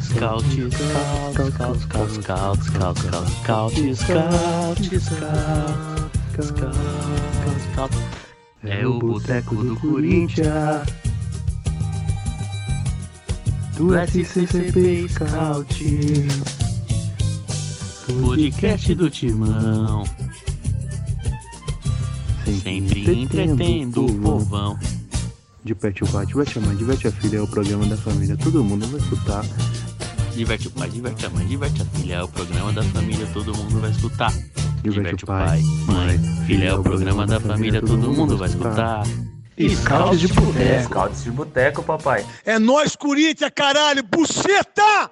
Scout, scout, scout, scout, scout, scout, scout, scout, scout, scout, scout. É o boteco do Corinthians. Do SCCP Scout. Podcast do Timão. Sempre entretendo o povão. Diverte o pai, diverte a mãe, diverte a filha, é o programa da família, todo mundo vai escutar. Diverte o pai, diverte a mãe, diverte a filha. É o programa da família, todo mundo vai escutar. Diverte o pai, mãe, filha. É o programa da família, todo mundo vai escutar. Scouts de boteco. Scouts de boteco, papai. É nós, Corinthians, caralho! Buceta!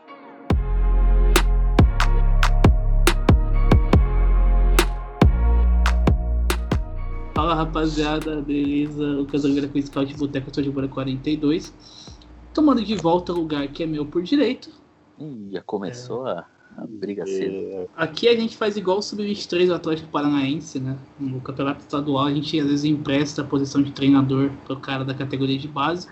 Fala rapaziada, beleza? Lucas Oliveira com o Scout de Boteco, eu sou de Bora 42. Tomando de volta o lugar que é meu por direito. Ih, já começou a, a briga cedo. Aqui a gente faz igual o Sub-23 do Atlético Paranaense, né? No campeonato estadual a gente às vezes empresta a posição de treinador pro cara da categoria de base.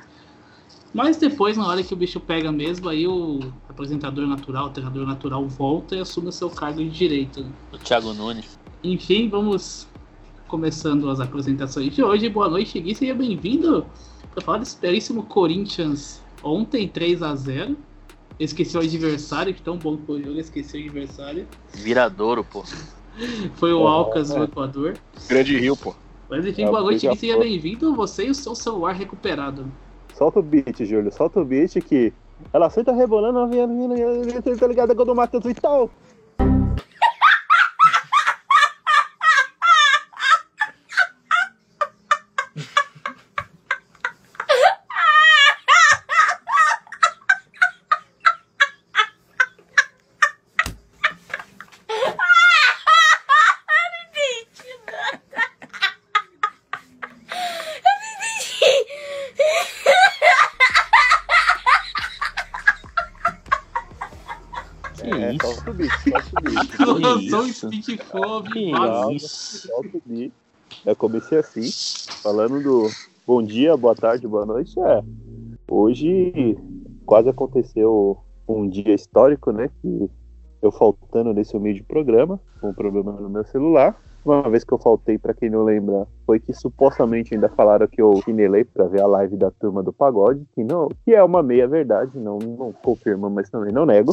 Mas depois, na hora que o bicho pega mesmo, aí o apresentador natural, o treinador natural volta e assume o seu cargo de direito. né? O Thiago Nunes. Enfim, vamos começando as apresentações de hoje. Boa noite, Gui. Seja bem-vindo para falar desse belíssimo Corinthians ontem, 3 a 0 Esqueci o adversário, que tão bom que foi o jogo, esqueci o adversário. Viradouro, pô. Foi o Alcas do Equador. Grande Rio, pô. Mas enfim, É, boa noite, Gui. Seja bem-vindo. Você e o seu celular recuperado. Solta o beat, Júlio, solta o beat que ela senta rebolando, ela vem, vem, tá ligado quando o Matheus Vital. Que Solta o beat. Lançou um isso? speed fome. Que Legal. isso? Solta o beat. Eu comecei assim, falando do bom dia, boa tarde, boa noite. É, hoje quase aconteceu um dia histórico, né? Que eu faltando nesse humilde programa, com um problema no meu celular. Uma vez que eu faltei, pra quem não lembra, foi que supostamente ainda falaram que eu chinelei pra ver a live da turma do pagode, que não, que é uma meia verdade, não, não confirma, mas também não nego.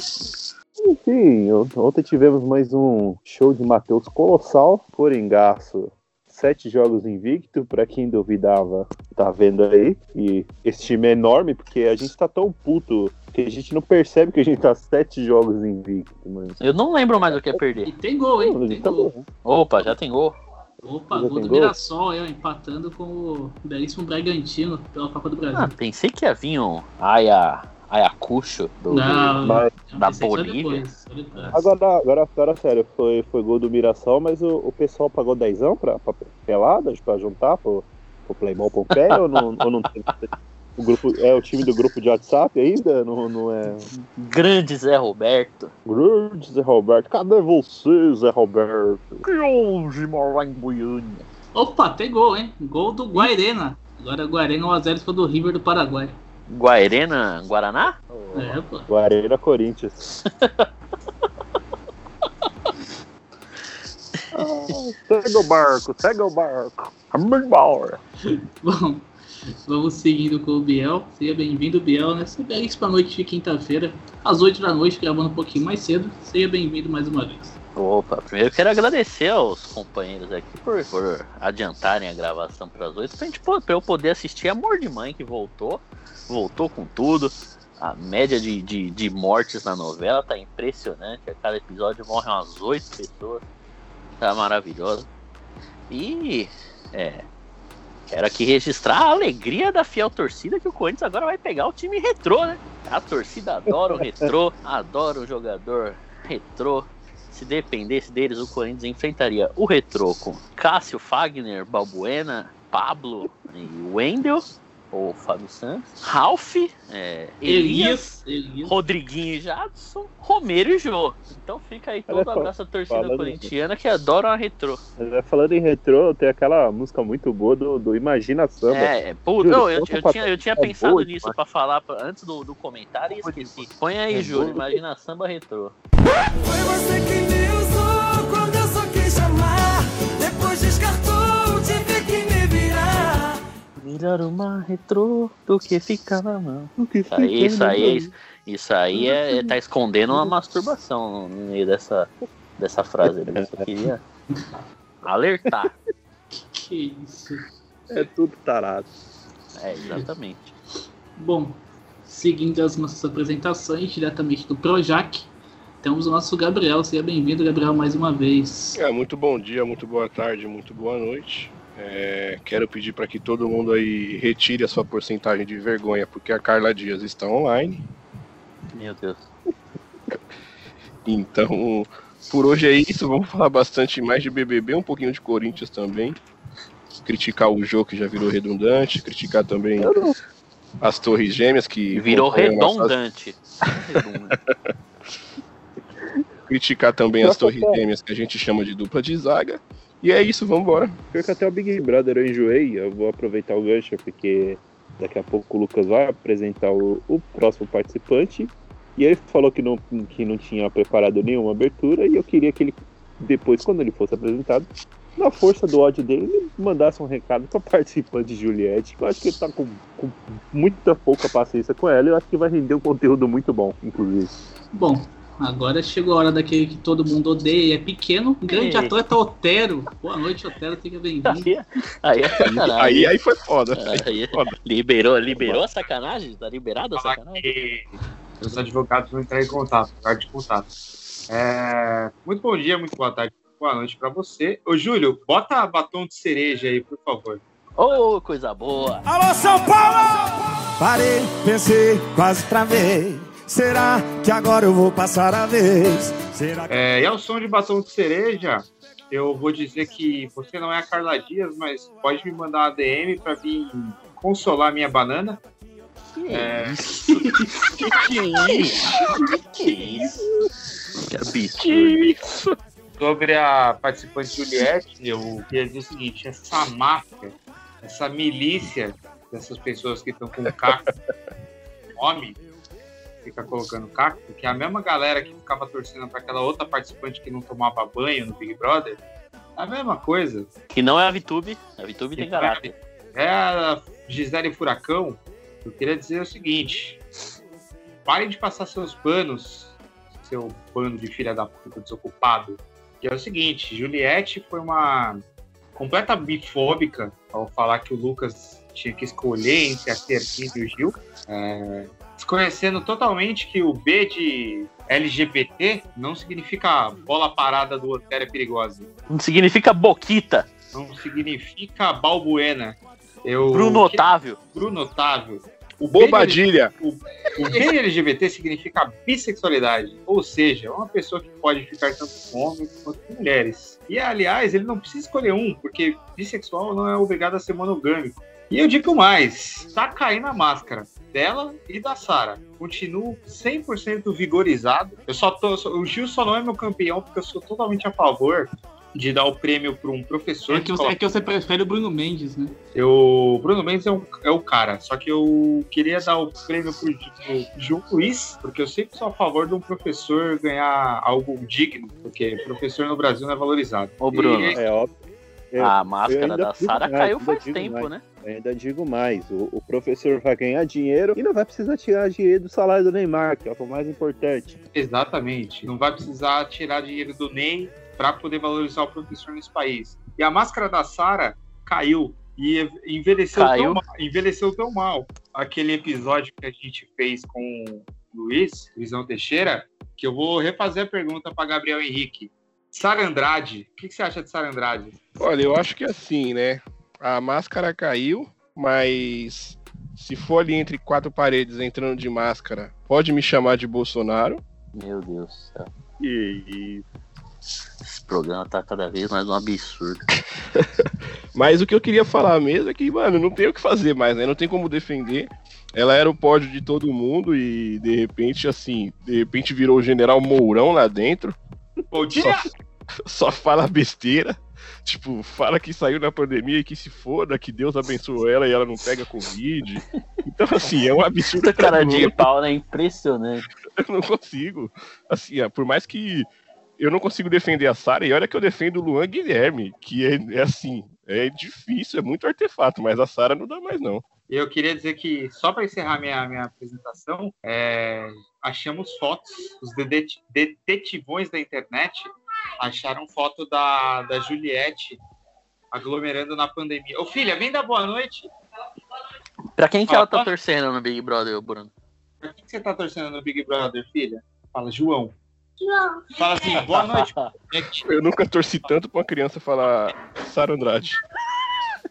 Enfim, eu- ontem tivemos mais um show de Matheus colossal, Coringaço. Sete jogos invicto, pra quem duvidava, tá vendo aí. E esse time é enorme, porque a gente tá tão puto que a gente não percebe que a gente tá sete jogos invicto, mano. Eu não lembro mais o que é perder. E tem gol, hein? Tem tá gol. bom. Opa, já tem gol. Opa, Já gol do gol? Mirassol, aí, ó, empatando com o belíssimo Bragantino pela Copa do Brasil. Ah, pensei que ia vir um Aya, Ayacucho do, Não, Mas- não, da Bolívia? Agora, agora, agora sério, foi, foi gol do Mirassol, mas o, o pessoal pagou dezão pra, pra peladas, pra juntar pro, pro Playball Pompeia ou não, ou não tem? O grupo, é o time do grupo de WhatsApp ainda? Não, não é. grande Zé Roberto. Grande Zé Roberto, cadê você, Zé Roberto? Que hoje mora em Goiânia. Opa, tem gol, hein? Gol do Guairena. Agora Guairena 1x0 foi do River do Paraguai. Guairena, Guaraná? É, pô. Guarena Corinthians. Ah, segue o barco, segue o barco. Bom, vamos seguindo com o Biel. Seja bem-vindo, Biel, nessa belíssima noite de quinta-feira, às 8 da noite, gravando um pouquinho mais cedo. Seja bem-vindo mais uma vez. Opa, primeiro quero agradecer aos companheiros aqui por, por adiantarem a gravação para as oito, pra eu poder assistir Amor de Mãe, que voltou, voltou com tudo. A média de, de, de mortes na novela tá impressionante. A cada episódio morrem umas oito pessoas. Tá maravilhoso. E é, quero aqui registrar a alegria da fiel torcida que o Corinthians agora vai pegar o time retrô, né? A torcida adora o retrô, adora o jogador retrô. Se dependesse deles, o Corinthians enfrentaria o retrô com Cássio, Fagner, Balbuena, Pablo e Wendel. Ou Fábio Santos, Ralph, é, Elias, Elias. Elias. Rodriguinho e Jadson, Romero e Jô. Então fica aí todo abraço à torcida corintiana que adora uma retrô. É, Falando em retrô, tem aquela música muito boa do, do Imagina Samba. É, é, pô, Juro, não, eu, eu tinha, eu tinha é pensado boa nisso pra falar pra- antes do, do comentário e esqueci. Põe aí, É Júlio, boa. imagina samba retrô. Foi você que me usou quando eu só quis chamar. Melhor uma retrô do que ficar na mão. Aí, isso aí, meu- isso, isso aí é, é- tá escondendo uma masturbação no meio dessa, dessa frase. Eu só queria alertar. Que isso. É tudo tarado. É, exatamente. Bom, seguindo as nossas apresentações diretamente do Projac, temos o nosso Gabriel. Seja bem-vindo, Gabriel, mais uma vez. É, muito bom dia, muito boa tarde, muito boa noite. É, quero pedir para que todo mundo aí retire a sua porcentagem de vergonha, porque a Carla Dias está online. Meu Deus. Então, por hoje é isso. Vamos falar bastante mais de BBB, um pouquinho de Corinthians também. Criticar o jogo que já virou redundante, criticar também as Torres Gêmeas que Virou redundante. Redundante. criticar também as Torres Gêmeas que a gente chama de dupla de zaga. E é isso, vamos embora. Pior que até o Big Brother eu enjoei, eu vou aproveitar o gancho, porque daqui a pouco o Lucas vai apresentar o, o próximo participante. E ele falou que não, que não tinha preparado nenhuma abertura, e eu queria que ele, depois, quando ele fosse apresentado, na força do ódio dele, ele mandasse um recado para participante Juliette, que eu acho que ele tá com, com muita pouca paciência com ela, e eu acho que vai render um conteúdo muito bom, inclusive. Bom, agora chegou a hora daquele que todo mundo odeia e é pequeno. Grande Ei. atleta Otero. Boa noite, Otero. Seja bem-vindo. Aí, é- aí é sacanagem. Aí, aí foi foda. Aí, foda. liberou, liberou a sacanagem? Tá liberado a sacanagem? os advogados vão entrar em contato, de contato. É, muito bom dia, muito boa tarde, boa noite pra você. Ô, Júlio, bota batom de cereja aí, por favor. Ô, coisa boa. Alô, São Paulo! Parei, pensei, quase travei. Será que agora eu vou passar a vez? Será que... É, e ao som de batom de cereja, eu vou dizer que você não é a Carla Dias, mas pode me mandar uma DM pra vir consolar minha banana. Que É. isso? Que que é isso? Que isso? Que absurdo. Sobre a participante Juliette, eu queria dizer o seguinte: essa máfia, essa milícia dessas pessoas que estão com caco, nome, fica colocando caco, porque é a mesma galera que ficava torcendo para aquela outra participante que não tomava banho no Big Brother, é a mesma coisa. Que não é a VTube. A VTube tem caráter. É a Gisele Furacão. Eu queria dizer o seguinte: parem de passar seus panos, seu pano de filha da puta desocupado. Que é o seguinte: Juliette foi uma completa bifóbica ao falar que o Lucas tinha que escolher entre a Serquinha e o Gil. É, desconhecendo totalmente que o B de LGBT não significa bola parada do Otero é perigosa. Não significa boquita. Não significa balbuena. Eu, Bruno Otávio. Bruno Otávio. O B de Bobadilha. O B de LGBT significa bissexualidade, ou seja, é uma pessoa que pode ficar tanto com homens quanto com mulheres. E aliás, ele não precisa escolher um, porque bissexual não é obrigado a ser monogâmico. E eu digo mais, tá caindo a máscara dela e da Sara. Continuo 100% vigorizado. Eu só tô, o Gil só não é meu campeão porque eu sou totalmente a favor de dar o prêmio para um professor É que, você, é que você prefere o Bruno Mendes, né? eu, o Bruno Mendes é, um- é o cara, só que eu queria dar o prêmio pro, pro João Luiz, porque eu sempre sou a favor de um professor ganhar algo digno, porque professor no Brasil não é valorizado. Ô, Bruno. E- É óbvio. Eu- A máscara da Sara caiu faz tempo, mais. né? Ainda digo mais, o, o professor vai ganhar dinheiro e não vai precisar tirar dinheiro do salário do Neymar, que é o mais importante. Exatamente. Não vai precisar tirar dinheiro do Ney para poder valorizar o professor nesse país. E a máscara da Sara caiu e envelheceu Caiu. tão, mal, envelheceu tão mal. Aquele episódio que a gente fez com o Luiz, Luizão Teixeira, que eu vou refazer a pergunta para Gabriel Henrique. Sara Andrade, o que, que você acha de Sara Andrade? Olha, eu acho que assim, né? A máscara caiu, mas se for ali entre quatro paredes entrando de máscara, pode me chamar de Bolsonaro. Meu Deus do céu. E, Esse programa tá cada vez mais um absurdo. Mas o que eu queria falar mesmo é que, mano, não tem o que fazer mais, né? Não tem como defender. Ela era o pódio de todo mundo e de repente, assim, de repente virou o general Mourão lá dentro. Bom dia! Só fala besteira. Tipo, fala que saiu na pandemia e que se foda, que Deus abençoou ela e ela não pega Covid. Então, assim, é um absurdo. Essa cara de pau, né? Impressionante. Eu não consigo. Assim, ó, por mais que eu não consigo defender a Sara, e olha que eu defendo o Luan Guilherme, que é, é assim, é difícil, é muito artefato, mas a Sara não dá mais, não. Eu queria dizer que, só para encerrar minha, minha apresentação, é, achamos fotos, os detetivões da internet acharam foto da, da Juliette aglomerando na pandemia. Ô filha, vem dar boa noite. Pra quem que Ah, ela tá torcendo no Big Brother, Bruno? Por que que você tá torcendo no Big Brother, filha? Fala, João. João. Fala assim, boa noite. gente. Eu nunca torci tanto pra uma criança falar Sara Andrade.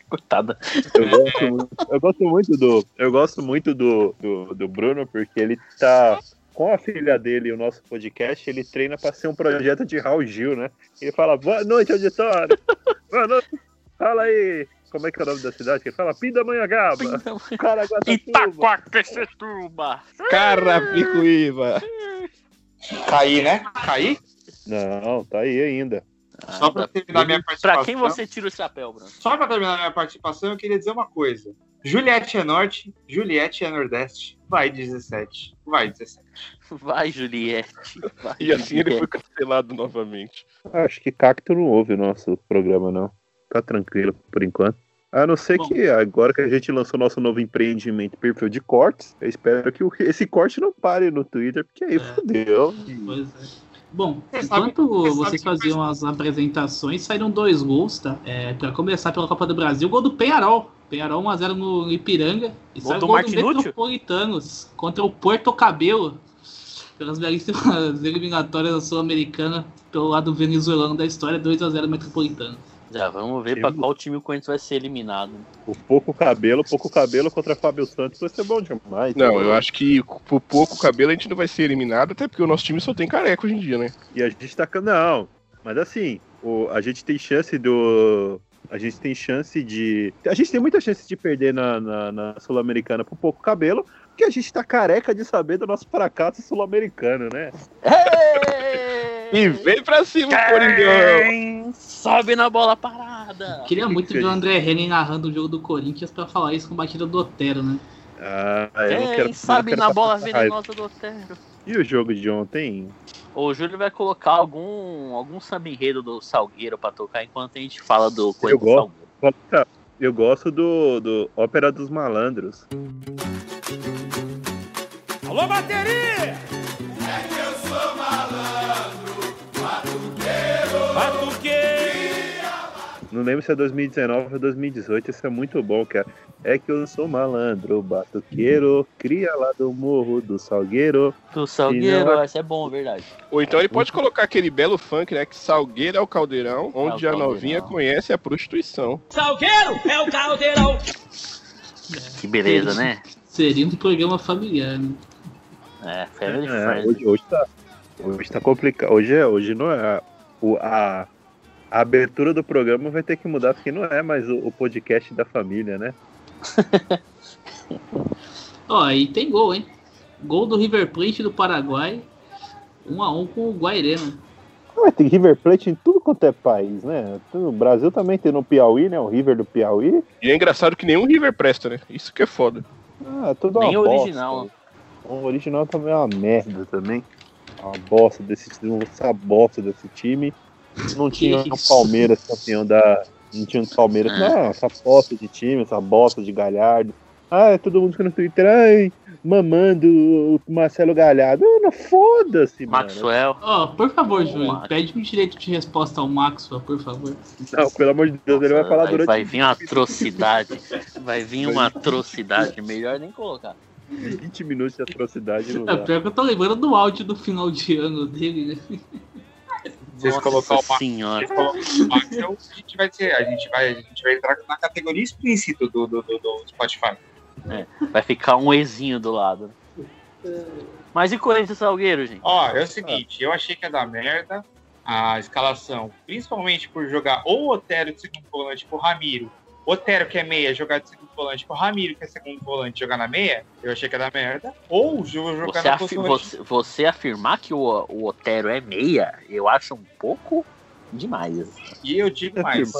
Coitada. Eu gosto, muito, eu gosto muito do. Eu gosto muito do, do, do Bruno, porque ele tá. Com a filha dele e o nosso podcast, ele treina pra ser um projeto de Raul Gil, né? Ele fala, boa noite, auditório! Boa noite! Fala aí! Como é que é o nome da cidade? Ele fala Pindamonhangaba! Caraguatatuba! Itaquaquecetuba. Carapicuíba! Caí, né? Caí? Não, tá aí ainda. Só para terminar minha participação. Pra quem você tira o chapéu, Bruno? Só para terminar minha participação, eu queria dizer uma coisa. Juliette é norte, Juliette é nordeste. Vai 17. Vai 17. Vai, Juliette. Vai, E assim ele Juliette. foi cancelado novamente. Acho que Cacto não ouve o nosso programa, não. Tá tranquilo por enquanto. A não ser Bom. que agora que a gente lançou nosso novo empreendimento perfil de cortes, eu espero que esse corte não pare no Twitter, porque aí É. fodeu. Pois é. Bom, Você enquanto sabe vocês faziam as apresentações, saíram dois gols, tá? É, pra começar pela Copa do Brasil, gol do Penharol. Penharol 1x0 no Ipiranga. E Gol sai o do gol do? Metropolitanos contra o Porto Cabelo. Pelas belíssimas eliminatórias da Sul-Americana, pelo lado venezuelano da história, 2x0 Metropolitano. Já vamos ver pra qual time o Corinthians vai ser eliminado. O pouco cabelo, pouco cabelo contra Fábio Santos vai ser bom demais. Não, eu acho que por pouco cabelo a gente não vai ser eliminado, até porque o nosso time só tem careca hoje em dia, né? E a gente tá. Não, mas assim, o, a gente tem chance do. A gente tem chance de. A gente tem muita chance de perder na, na, na Sul-Americana por pouco cabelo, porque a gente tá careca de saber do nosso fracasso sul-americano, né? E vem pra cima, Coringão! Quem sobe na bola parada. Queria muito ver o. André Henning narrando o jogo do Corinthians pra falar isso com batida do Otero, né? Ah, eu Quem quero. sabe na bola venenosa do Otero. E o jogo de ontem? O Júlio vai colocar algum, algum samba enredo do Salgueiro pra tocar enquanto a gente fala do Corinthians gosto. Salgueiro. Eu gosto do, do Ópera dos Malandros. Alô, bateria! Não lembro se é 2019 ou 2018, isso é muito bom, cara. É que eu sou malandro, batuqueiro, cria lá do morro do Salgueiro. Do Salgueiro, não- esse é bom, verdade. Ou então ele pode colocar aquele belo funk, né? Que Salgueiro é o caldeirão, onde a caldeirão. novinha conhece a prostituição. Salgueiro é o caldeirão! Que beleza, né? Seria um programa familiar, né? É, Family É, Friend. hoje, hoje tá, hoje tá complicado. Hoje, é, hoje não é. O, a, a abertura do programa vai ter que mudar, porque não é mais o, o podcast da família, né? Ó, aí tem gol, hein? Gol do River Plate do Paraguai. 1 a 1 com o Guairema. Mas tem River Plate em tudo quanto é país, né? O Brasil também tem no Piauí, né? O River do Piauí. E é engraçado que nenhum River presta, né? Isso que é foda. Ah, tudo Nem uma o bosta. original. O original também é uma merda também. Uma bosta desse time, essa bosta desse time. Não tinha o? Palmeiras campeão da. Não tinha o Palmeiras. É. Não, essa bosta de time, essa bosta de Galhardo. Ah, é todo mundo fica no Twitter, ai, mamando o Marcelo Galhardo. Não, foda-se, mano. Maxwell. Ó, por favor. Júlio, pede um direito de resposta ao Maxwell, por favor. Não, pelo amor de Deus, ele vai falar vai, durante vai vir uma atrocidade. Vai vir uma atrocidade. Melhor nem colocar. 20 minutos de atrocidade. Não É, pior que eu tô lembrando do áudio do final de ano dele, né? Vocês Nossa colocar o Max- senhora. Vocês colocam o Maxwell, a gente vai ter, a gente vai, a gente vai entrar na categoria explícito do, do, do, do Spotify. Vai ficar um Ezinho do lado. Mas e Corinthians Salgueiro, gente? Ó, é o seguinte, eu achei que ia dar merda. a escalação, principalmente por jogar ou o Otero de segundo volante por Ramiro, Otero, que é meia, jogar de segundo volante por Ramiro, que é segundo volante, jogar na meia, eu achei que ia dar merda. Ou jogar Você, na afi- você, você afirmar que o, o Otero é meia, eu acho um pouco demais. E eu digo mais,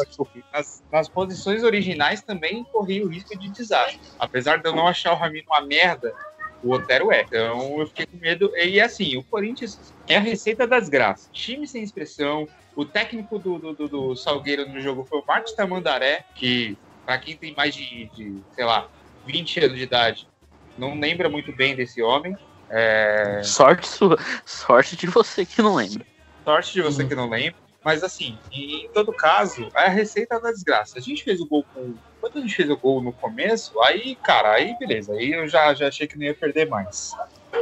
nas, nas posições originais também corri o risco de desastre. Apesar de eu não achar o Ramiro uma merda, o Otero é. Então eu fiquei com medo. E assim, o Corinthians é a receita das desgraça. Time sem expressão. O técnico do, do, do- Salgueiro no jogo foi o Marcos Tamandaré, que, pra quem tem mais de, de, sei lá, 20 anos de idade, não lembra muito bem desse homem. É, Sorte sua, sorte de você que não lembra. Sorte de você que não lembra. Mas assim, em todo caso, é a receita da desgraça. A gente fez o gol com. Quando a gente fez o gol no começo, aí, cara, aí beleza. Aí eu já, já achei que não ia perder mais.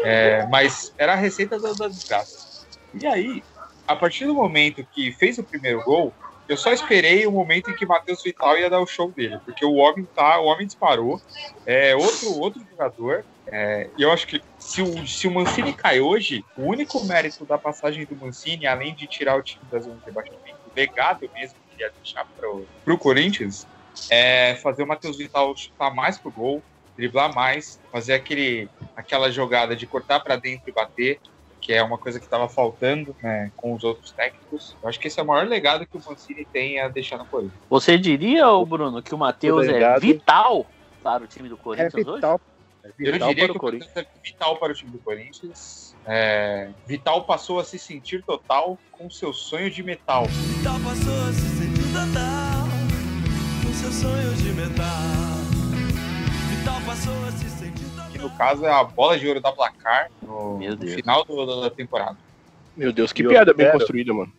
É, mas era a receita da, da desgraça. E aí, a partir do momento que fez o primeiro gol, eu só esperei o momento em que Matheus Vital ia dar o show dele. Porque o homem tá, o homem disparou. É outro, outro jogador. É, eu acho que se o, se o Mancini cai hoje, o único mérito da passagem do Mancini, além de tirar o time da zona de rebaixamento, o legado mesmo que ia deixar pro, pro Corinthians, é fazer o Matheus Vital chutar mais pro gol, driblar mais, fazer aquele, aquela jogada de cortar para dentro e bater, que é uma coisa que estava faltando né, com os outros técnicos. Eu acho que esse é o maior legado que o Mancini tem a deixar no Corinthians. Você diria, ô Bruno, que o Matheus é vital para o time do É Corinthians hoje? vital. É Eu vital diria para que o Corinthians. é vital para o time do Corinthians. É, Vital passou a se sentir total com seu sonho de metal. Vital passou a se sentir total com seu sonho de metal. Vital passou a se sentir total. Que no caso é a bola de ouro da placar no, Meu no Deus. final do- da temporada. Meu Deus, que piada bem construída, mano.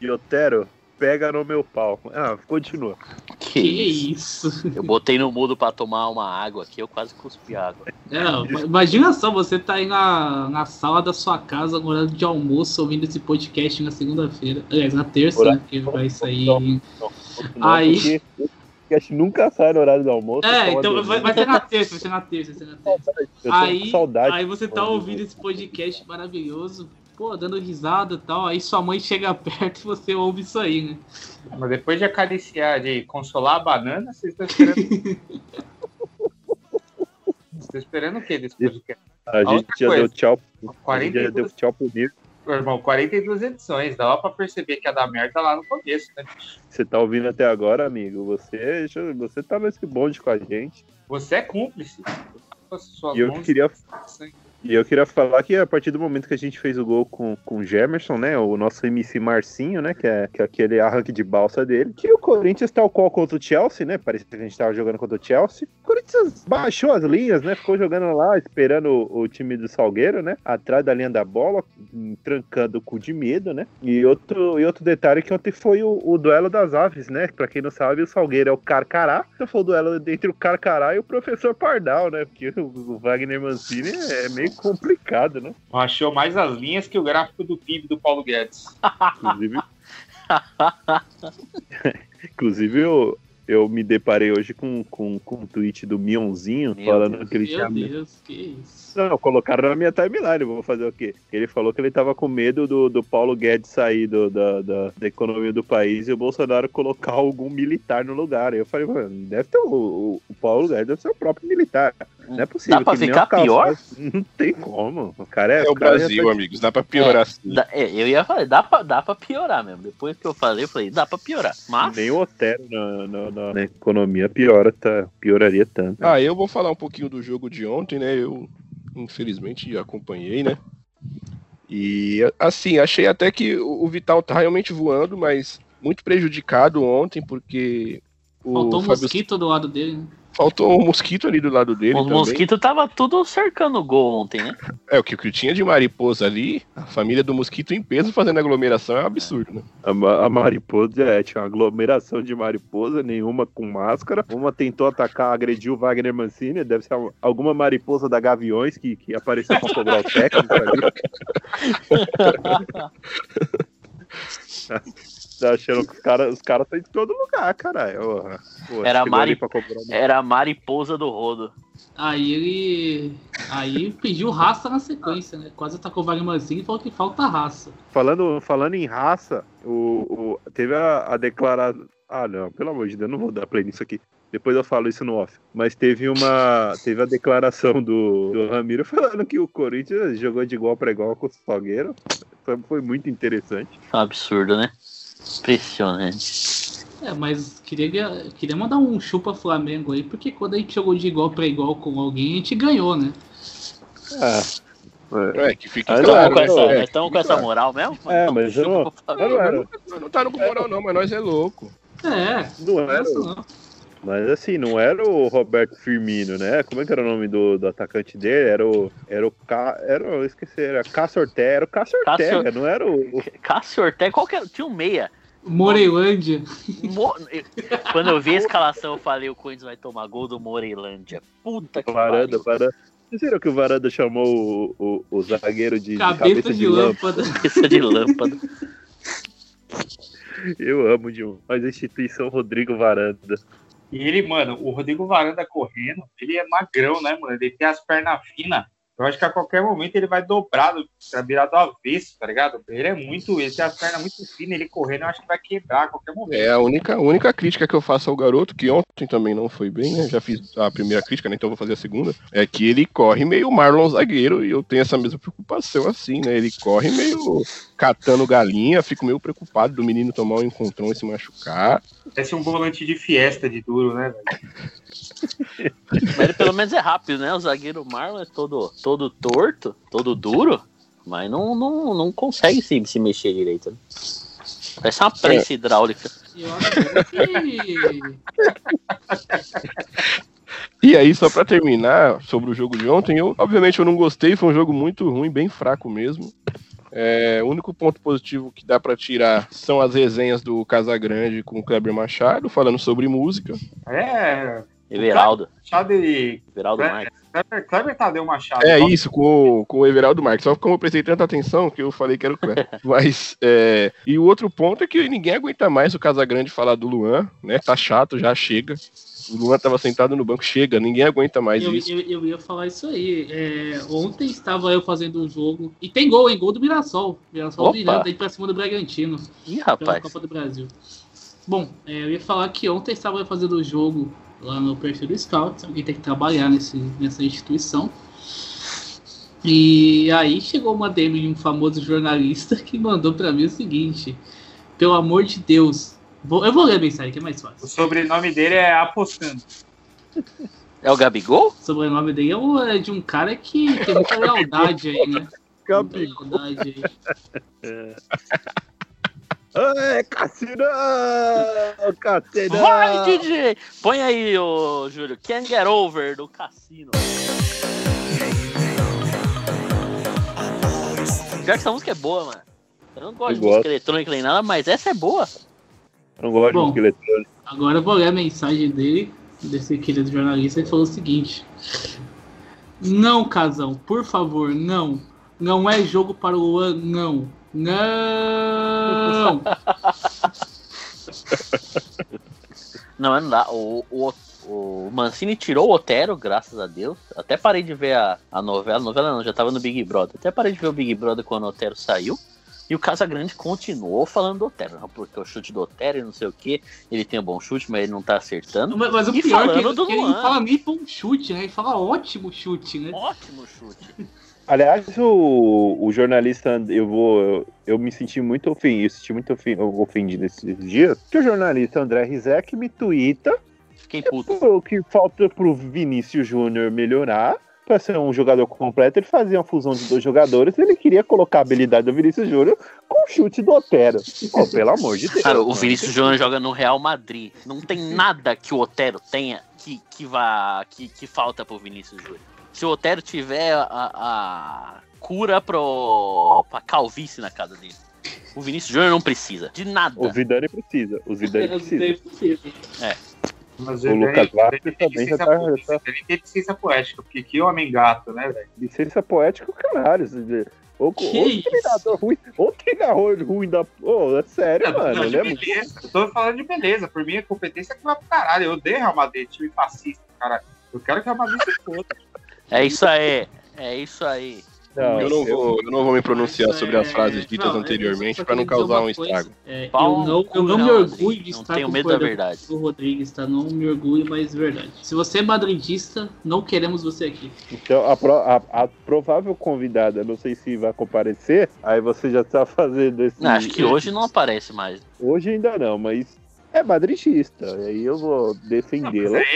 E Otero, pega no meu pau. Ah, continua. Que Que isso? isso? Eu botei no mudo pra tomar uma água aqui, eu quase cuspi água. Não, imagina só, você tá aí na, na sala da sua casa, no horário de almoço, ouvindo esse podcast na segunda-feira. Aliás, na terça, né? Que vai sair. Não, Aí- porque podcast nunca sai no horário do almoço. É, então, então vai, vai ser na terça, vai ser na terça, vai ser na terça. vezes, eu tô Aí, com saudade. aí você tá ouvindo esse podcast maravilhoso, pô, dando risada e tal, aí sua mãe chega perto e você ouve isso aí, né? Mas depois de acariciar, de consolar a banana, vocês estão esperando. Vocês estão esperando o quê desse podcast? A gente outra já coisa, deu tchau. A gente já 42, deu tchau pro Nir. Meu irmão, 42 edições. Dava pra perceber que ia dar merda lá no começo, né? Você tá ouvindo até agora, amigo? Você, você tá nesse bonde com a gente. Você é cúmplice. Suas E eu mãos- queria E eu queria falar que a partir do momento que a gente fez o gol com, com o Gemerson, né? O nosso MC Marcinho, né? Que é, que é aquele arranque de balsa dele. Que o Corinthians, tal qual contra o Chelsea, né? Parecia que a gente tava jogando contra o Chelsea. O Corinthians baixou as linhas, né? Ficou jogando lá, esperando o, o time do Salgueiro, né? Atrás da linha da bola, trancando o cu de medo, né? E outro, e outro detalhe que ontem foi o, o duelo das aves, né? Pra quem não sabe, o Salgueiro é o Carcará. Então foi o duelo entre o Carcará e o professor Pardal, né? Porque o, o Wagner Mancini é meio complicado, né? Achou mais as linhas que o gráfico do PIB do Paulo Guedes. Inclusive. Inclusive, eu, eu me deparei hoje com, com, com um tweet do Mionzinho Meu falando Deus. que ele tinha. Meu Deus, que isso. Não, colocaram na minha timeline, vou fazer o quê? Ele falou que ele tava com medo do, do Paulo Guedes sair do, da, da, da economia do país e o Bolsonaro colocar algum militar no lugar. Aí eu falei, mano, deve ter o, o, o Paulo Guedes, deve ser o próprio militar. Não é possível. Dá pra ficar pior? Não tem como. O cara é, É o cara Brasil, tá- amigos. Dá pra piorar assim. Dá- é, eu ia falar, dá pra, dá pra piorar mesmo. Depois que eu falei, eu falei, dá pra piorar. Mas Nem o Otero na, na, na- na economia piora, tá, pioraria tanto. Ah, eu vou falar um pouquinho do jogo de ontem, né? Eu, infelizmente, acompanhei, né? E, assim, achei até que o o Vital tá realmente voando, mas muito prejudicado ontem, porque o Faltou um Fábio- mosquito do lado dele, né? Faltou um mosquito ali do lado dele os também. mosquitos tava tudo cercando o gol ontem, né? É, o que, o que tinha de mariposa ali, a família do mosquito em peso fazendo aglomeração é um absurdo, né? A, a mariposa é, tinha uma aglomeração de mariposa, nenhuma com máscara. Uma tentou atacar, agrediu o Wagner Mancini, deve ser uma- alguma mariposa da Gaviões que, que apareceu pra cobrar o técnico ali. Tá achando que os caras os cara estão em todo lugar, caralho. Era Mari- Era a mariposa do rodo. Aí ele. Aí pediu raça na sequência, né? Quase atacou o Wagner Mancini e falou que falta raça. Falando, falando em raça, o, o- teve a, a declaração. Ah, não, pelo amor de Deus, não vou dar play nisso aqui. Depois eu falo isso no off. Mas teve uma. Teve a declaração do, do Ramiro falando que o Corinthians jogou de igual para igual com o Salgueiro. Foi, foi muito interessante. Absurdo, né? Impressionante. É, mas queria, queria mandar um chupa Flamengo aí, porque quando a gente jogou de igual pra igual com alguém, a gente ganhou, né? É, É, que Ah, não, estamos claro, com, é, essa, né? É, estamos com essa claro. moral mesmo? É, Então, mas eu não- eu não. Não, não tá no com moral não, mas nós é louco. É, não era. nossa, não. Mas assim, não era o Roberto Firmino, né? Como é que era o nome do, do atacante dele? Era o. Era o. Ca, era, o- eu esqueci, era Cássio Ortega. Era o Cássio Cássio- Ortega, não era o. o- Cássio Ortega, qual que era? Tinha um meia. Moreilândia. Mo- Quando eu vi a escalação, eu falei: o Corinthians vai tomar gol do Moreilândia. Puta que Varanda, pariu. Varanda. Vocês viram que o Varanda chamou o, o, o zagueiro de de Cabeça, de, lâmpada. Cabeça de lâmpada. Eu amo demais a instituição Rodrigo Varanda. E ele, mano, o Rodrigo Varanda correndo, ele é magrão, né, mano? Ele tem as pernas finas. Eu acho que a qualquer momento ele vai dobrar, do- pra virar do avesso, tá ligado? Ele é muito. Ele tem as pernas muito finas, ele correndo, eu acho que vai quebrar a qualquer momento. É a única, a única crítica que eu faço ao garoto, que ontem também não foi bem, né? Já fiz a primeira crítica, né? Então vou fazer a segunda. É que ele corre meio Marlon zagueiro e eu tenho essa mesma preocupação assim, né? Ele corre meio catando galinha, fico meio preocupado do menino tomar um encontrão e se machucar. Parece um volante de fiesta de duro, né, velho? Mas ele pelo menos é rápido, né? O zagueiro Marlon é todo, todo torto, todo duro, mas não, não, não consegue se, se mexer direito. Né? Parece uma prensa hidráulica. E. E aí, só pra terminar sobre o jogo de ontem, eu obviamente eu não gostei, foi um jogo muito ruim, bem fraco mesmo. É, o único ponto positivo que dá pra tirar são as resenhas do Casagrande com o Kleber Machado, falando sobre música. É. Everaldo. Machado e. Everaldo. Marques. Kleber, Kleber Tadeu Machado. É isso, com, o- com o Everaldo Marques. Só como eu prestei tanta atenção que eu falei que era o Kleber. Mas, é, e o outro ponto é que ninguém aguenta mais o Casagrande falar do Luan, né? Tá chato, já chega. O Luan tava sentado no banco, chega, ninguém aguenta mais Eu, isso. eu, eu ia falar isso aí. É, ontem estava eu fazendo um jogo. E tem gol, hein? Gol do Mirassol. Mirassol Opa. virando aí pra cima do Bragantino. Ih, pela rapaz. Copa do Brasil. Bom, é, eu ia falar que ontem estava eu fazendo o jogo lá no perfil do Scout. Alguém tem que trabalhar nesse, nessa instituição. E aí chegou uma DM de um famoso jornalista que mandou pra mim o seguinte: Pelo amor de Deus. Vou- eu vou ler a mensagem que é mais O fácil. sobrenome dele é Apostando. É o Gabigol? O sobrenome dele é o- é de um cara que tem muita lealdade aí, né? Muita Gabigol. lealdade aí. Ai, Cassino! Cassino! Vai, DJ! Põe aí, ô Júlio. Can't Get Over do Cassino. Pior que essa música é boa, mano. Eu não gosto Eu de música gosto. eletrônica nem nada, mas essa é boa. Eu não gosto Bom. de música eletrônica. Agora eu vou ler a mensagem dele, desse querido jornalista, ele falou o seguinte: Não, casão, por favor, não. Não é jogo para o Luan, não. Não! Não, não dá. O, o, o Mancini tirou o Otero, graças a Deus. Até parei de ver a, a novela. Novela não, já tava no Big Brother. Até parei de ver o Big Brother quando o Otero saiu. E o Casagrande continuou falando do Otero. Não, porque o chute do Otero e não sei o que. Ele tem um bom chute, mas ele não tá acertando. Mas, mas o E pior é que, ele- que ele não fala nem bom chute, né? Ele fala ótimo chute, né? Ótimo chute. Aliás, o, o jornalista, eu vou. Eu, eu me senti muito ofendido, eu senti muito ofen- ofendido esses dias, que o jornalista André Rizek me tuita Fiquei puto. o que falta pro Vinícius Júnior melhorar. Pra ser um jogador completo, ele fazia uma fusão de dois jogadores. Ele queria colocar a habilidade do Vinícius Júnior com o chute do Otero. Pô, pelo amor de Deus. Cara, o. Vinícius Júnior joga no Real Madrid. Não tem nada que o Otero tenha que, que, vá, que, que falta pro Vinícius Júnior. Se o Otero tiver a, a cura pro, pra calvície na casa dele. O Vinícius Júnior não precisa de nada. O Zidane precisa. O Zidane precisa. É. Mas O ele- Lucas tem também já tá- poética, já Ele tem licença poética, porque que homem gato, né, velho? Licença poética, caralho. Ou, Que ou isso? treinador ruim, ou treinador ruim da. Ô, é sério, Não, mano. não, Ele é muito. Eu tô falando de beleza. Por mim, a competência é que vai pro caralho. Eu odeio Real Madrid, time fascista, cara. Eu quero que o Real Madrid se foda. É isso aí. É isso aí. Não, Eu não, vou, eu não vou me pronunciar Mas, sobre é, as frases ditas não, é, anteriormente pra não causar um coisa, estrago. é, eu não, eu não me orgulho de Não estar tenho medo da verdade. o Rodrigues, tá? Não me orgulho, mas verdade. Se você é madridista, não queremos você aqui. Então, a, pro- a- a provável convidada, não sei se vai comparecer, aí você já tá fazendo esse. Não, acho que hoje não aparece mais. Hoje ainda não, mas é madridista. E aí eu vou defendê-la. aí,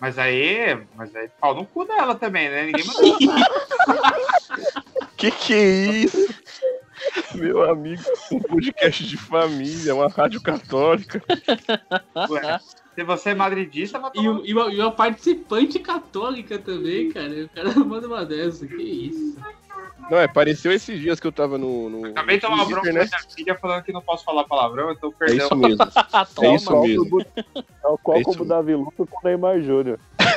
mas aí, mas aí, pau no cu dela também, né? Ninguém mandou. Que que é isso? Meu amigo, um podcast de família, uma rádio católica. Ué, se você é madridista, vai E, tomar. o- e uma, e uma participante católica também, cara. O cara manda uma dessa. Que isso? Não, é, apareceu esses dias que eu tava no. no Acabei de tomar bronca da né? minha filha falando que não posso falar palavrão, então É perdão. isso mesmo. Toma. É isso mesmo. Tal qual É como o Davi Luca com o Neymar Júnior.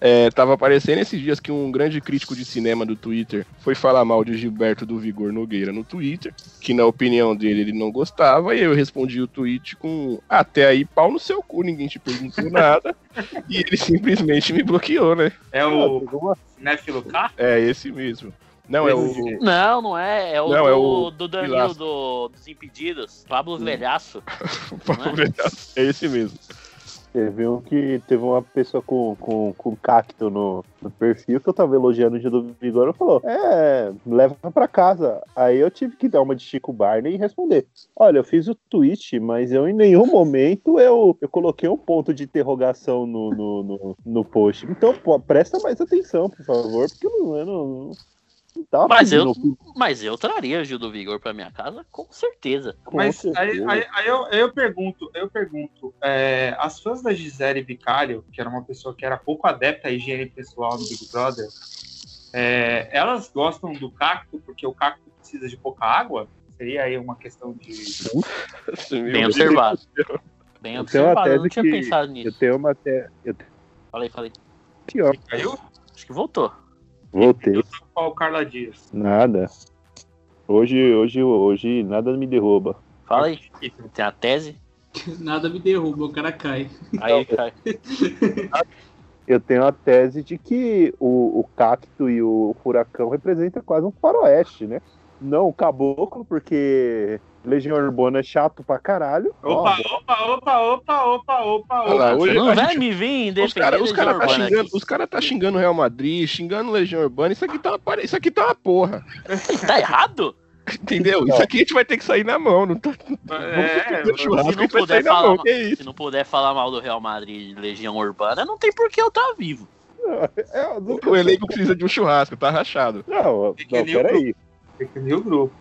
É, tava aparecendo esses dias que um grande crítico de cinema do Twitter foi falar mal de Gilberto do Vigor Nogueira no Twitter, que na opinião dele ele não gostava, e eu respondi o tweet com até aí pau no seu cu, ninguém te perguntou nada, e ele simplesmente me bloqueou, né? É Ah, o uma- Cinéfilo K? É esse mesmo. Não, é o. Não, não é. É o, Não, do, é o do Danilo Pilaço. do, dos Impedidos. Pablo Velhaço. É esse mesmo. Teve um que teve uma pessoa com, com, com cacto no, no perfil que eu tava elogiando o Gil do Vigor e falou: É, leva pra casa. Aí eu tive que dar uma de Chico Barney e responder: Olha, eu fiz o tweet, mas eu em nenhum momento eu, eu coloquei um ponto de interrogação no, no, no, no post. Então, pô, presta mais atenção, por favor, porque eu não, eu não, tava Mas eu, mas eu traria Gil do Vigor pra minha casa, com certeza. com Mas aí, certeza. aí, aí eu, aí eu pergunto, eu pergunto, é, as fãs da Gisele Vicário, que era uma pessoa que era pouco adepta à higiene pessoal no Big Brother, é, elas gostam do cacto porque o cacto precisa de pouca água? Seria aí uma questão de. Bem observado. Bem Eu observado. Eu não tinha que pensado Eu nisso. tenho uma até. Eu tenho Falei, falei. ó. Caiu? Acho que voltou. Voltei. Qual Carla Dias? Nada. Hoje, hoje, hoje nada me derruba. Fala aí. Tem a tese? Nada me derruba, o cara cai. Aí, cara. Eu tenho a tese de que o, o cacto e o furacão representam quase um faroeste, né? Não o caboclo, porque Legião Urbana é chato pra caralho. Opa, Ó, opa, opa, opa, opa, opa, Olha lá, opa. hoje Não vai gente- me vir Os defender caras os cara Legião tá Urbana xingando, aqui. os cara tá xingando o Real Madrid, xingando Legião Urbana. Isso aqui tá uma, isso aqui tá uma porra. Tá errado? Entendeu? Isso aqui a gente vai ter que sair na mão. Não tá, É, vamos churrasco, se não puder falar mão. mal- Que isso? Se não puder falar mal do Real Madrid e Legião Urbana, não tem por que eu estar vivo. é, eu nunca- O elenco precisa de um churrasco, tá rachado. Não, não, peraí. Tem que unir o grupo.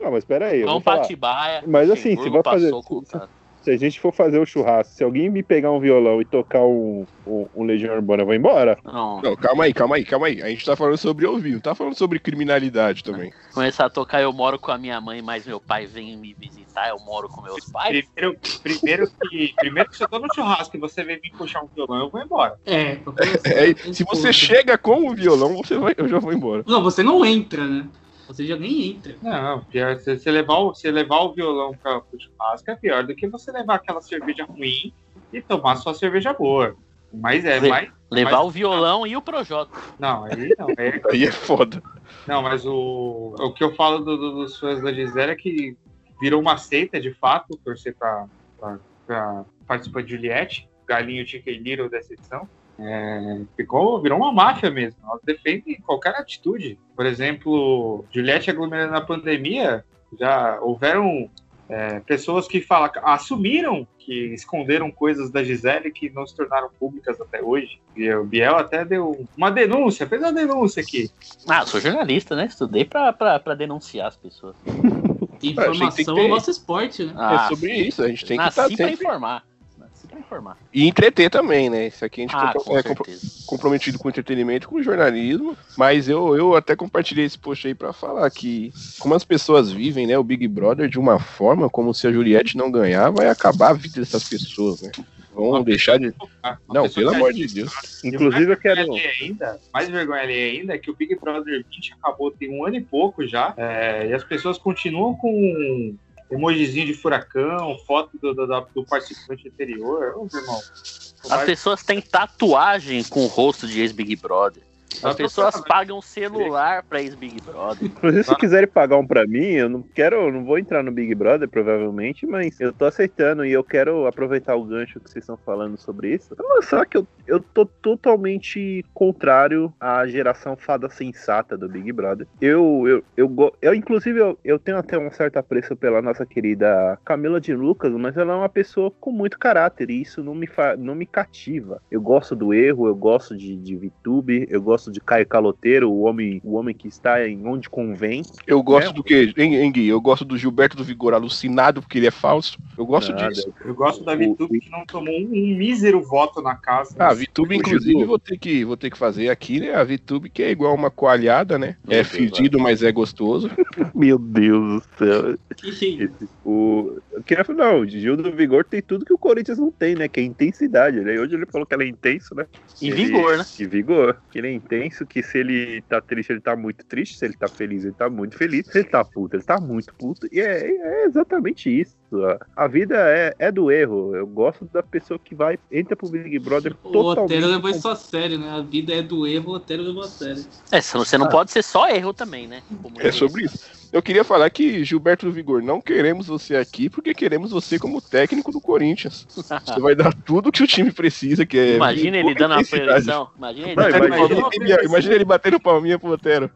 Não, mas peraí. eu Vamos vou pra falar. Atibaia. Mas assim, se vai fazer- com cara. Se a gente for fazer o churrasco, se alguém me pegar um violão e tocar um, um, um Legião Urbana, eu vou embora? Não, Não, calma aí, calma aí, calma aí. A gente tá falando sobre ouvir, não tá falando sobre criminalidade também. começar a tocar, eu moro com a minha mãe, mas meu pai vem me visitar, eu moro com meus pais. Primeiro, primeiro, que, primeiro que se eu tô no churrasco e você vem me puxar um violão, eu vou embora. É, É, se você chega com o violão, você vai, eu já vou embora. Não, você não entra, né? Você já nem entra. Não, pior, se você levar o, você levar o violão pra, pro churrasco é pior do que você levar aquela cerveja ruim e tomar sua cerveja boa. Mas é, Sim. mais. Levar Mas- o violão e o Projota. Não, aí não. É, Aí é foda. não, mas o, o que eu falo do- do- dos fãs da Gisele é que virou uma seita de fato, torcer pra, pra, pra participar de Juliette, Galinho Chicken Little dessa edição. É, ficou, virou uma máfia mesmo. Elas defendem qualquer atitude. Por exemplo, Juliette aglomerando na pandemia, já houveram é, pessoas que falam, assumiram que esconderam coisas da Gisele que não se tornaram públicas até hoje. E o Biel até deu uma denúncia, fez uma denúncia aqui. Ah, sou jornalista, né? Estudei pra denunciar as pessoas. Informação é o nosso esporte, né? Ah, é sobre isso, a gente tem que nasci estar pra sempre... informar. Pra informar. E entreter também, né? Isso aqui a gente Ah, compro- com é, compro- comprometido com entretenimento, com jornalismo, mas eu, eu até compartilhei esse post aí pra falar que como as pessoas vivem, né, o Big Brother de uma forma como se a Juliette não ganhar, vai acabar a vida dessas pessoas, né? Vamos deixar de. Ah, Não, pelo amor de Deus. E Inclusive, eu mais quero. Ainda, mais vergonha alheia ainda é que o Big Brother 20 acabou tem um ano e pouco já, é, e as pessoas continuam com emojizinho de furacão, foto do, do, do participante anterior. Ô, irmão. As pessoas têm tatuagem com o rosto de ex-Big Brother. As pessoas pagam celular pra ex-Big Brother. Inclusive, se quiserem pagar um pra mim, eu não quero, eu não vou entrar no Big Brother, provavelmente, mas eu tô aceitando e eu quero aproveitar o gancho que vocês estão falando sobre isso. Só que eu, eu tô totalmente contrário à geração fada sensata do Big Brother. Eu, eu, eu, go- eu inclusive, eu, eu tenho até um certo apreço pela nossa querida Camila de Lucas, mas ela é uma pessoa com muito caráter e isso não me, fa, não me cativa. Eu gosto do erro, eu gosto de, de VTube, eu gosto de Caio Caloteiro, o homem, o homem que está em onde convém. Eu gosto É. do que, hein, hein, Gui? Eu gosto do Gilberto do Vigor alucinado porque ele é falso. Eu gosto Nada. disso. Eu gosto da VTube que não tomou um, um mísero voto na casa. Ah, a VTube, O inclusive, vou ter, que, vou ter que fazer aqui, né? A VTube que é igual uma coalhada, né? Meu É Deus, fedido, mas é gostoso. Meu Deus do céu. Que- Esse- o, eu queria falar, não, o Gil do Vigor tem tudo que o Corinthians não tem, né? Que é intensidade, né? Hoje ele falou que ela é intenso, né? E Ele- vigor, né? E vigor. Que ele é intenso, que se ele tá triste, ele tá muito triste. Se ele tá feliz, ele tá muito feliz. Se ele tá puto, ele tá muito puto. E é, é exatamente isso. A- A vida é, é do erro. Eu gosto da pessoa que vai, entra pro Big Brother O totalmente. Otero levou isso a sério, né? A vida é do erro, o Otero levou a sério. É, você não- não pode ser só erro também, né? Como É sobre isso. Eu queria falar que, Gilberto do Vigor, não queremos você aqui porque queremos você como técnico do Corinthians. Você vai dar tudo que o time precisa, que é. Imagina ele dando uma intensidade. preleção. Imagina ele Não, dando imagina- Imagina, imagina ele batendo palminha pro Otero.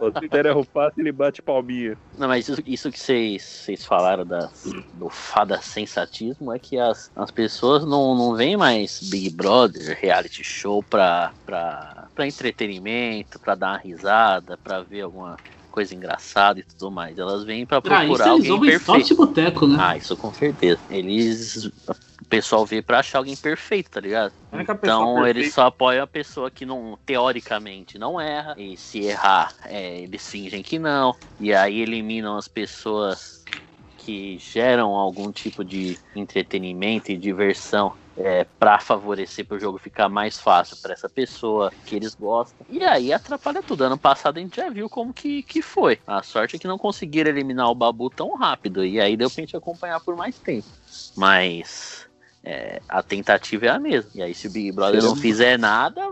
O Otero é roupado e ele bate palminha. Não, mas isso, isso que vocês, vocês falaram da, do fada sensatismo é que as, as pessoas não, não veem mais Big Brother, reality show pra, pra, pra entretenimento, pra dar uma risada, pra ver alguma coisa engraçada e tudo mais. Elas vêm pra Ah, isso procurar eles alguém ouvem só perfeito. de boteco, né? Ah, isso com certeza. Eles. O pessoal vê pra achar alguém perfeito, tá ligado? Pessoa Então eles só apoiam a pessoa que não, teoricamente, não erra. E se errar, é, eles fingem que não. E aí eliminam as pessoas que geram algum tipo de entretenimento e diversão. É, para favorecer para o jogo ficar mais fácil para essa pessoa que eles gostam. E aí atrapalha tudo. Ano passado a gente já viu como que, que foi. A sorte é que não conseguiram eliminar o Babu tão rápido. E aí deu pra gente acompanhar por mais tempo. Mas é, a tentativa é a mesma. E aí, se o Big Brother não fizer nada,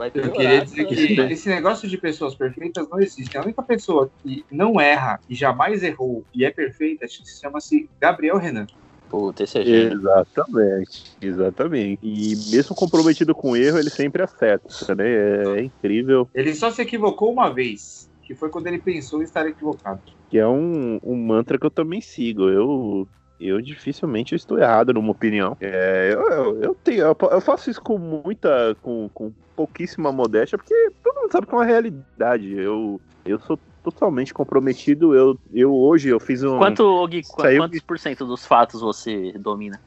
vai Eu piorar. queria dizer que sabe? esse negócio de pessoas perfeitas não existe. A única pessoa que não erra e jamais errou e é perfeita chama-se Gabriel Renan. Puta, esse é gênio. Exatamente, exatamente. E mesmo comprometido com erro, ele sempre acerta, né? É, é incrível. Ele só se equivocou uma vez, que foi quando ele pensou em estar equivocado. Que é um, um mantra que eu também sigo. Eu, eu dificilmente estou errado numa opinião. É, eu, eu, eu tenho, eu, faço isso com muita, com, com pouquíssima modéstia, porque todo mundo sabe que é uma realidade. Eu, eu sou totalmente comprometido. Eu, eu hoje eu fiz um. Quanto, Gui, Saiu- quantos por cento dos fatos você domina?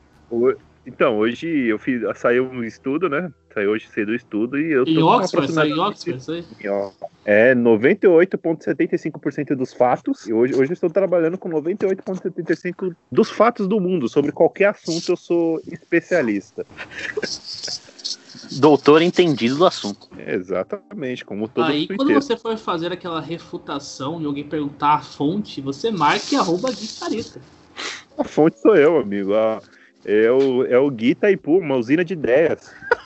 Então, hoje eu fiz, saiu um estudo, né? Saiu hoje cedo o estudo e eu tô Em Oxford, saiu em Oxford, isso É 98,75% dos fatos. E hoje, hoje eu estou trabalhando com 98,75% dos fatos do mundo. Sobre qualquer assunto, eu sou especialista. Doutor entendido do assunto. Exatamente, como todo Aí, quando tuiteiro. você for fazer aquela refutação e alguém perguntar a fonte, você marque arroba Gui Careta. A fonte sou eu, amigo. A- é, o, é o Gui Itaipu, uma usina de ideias.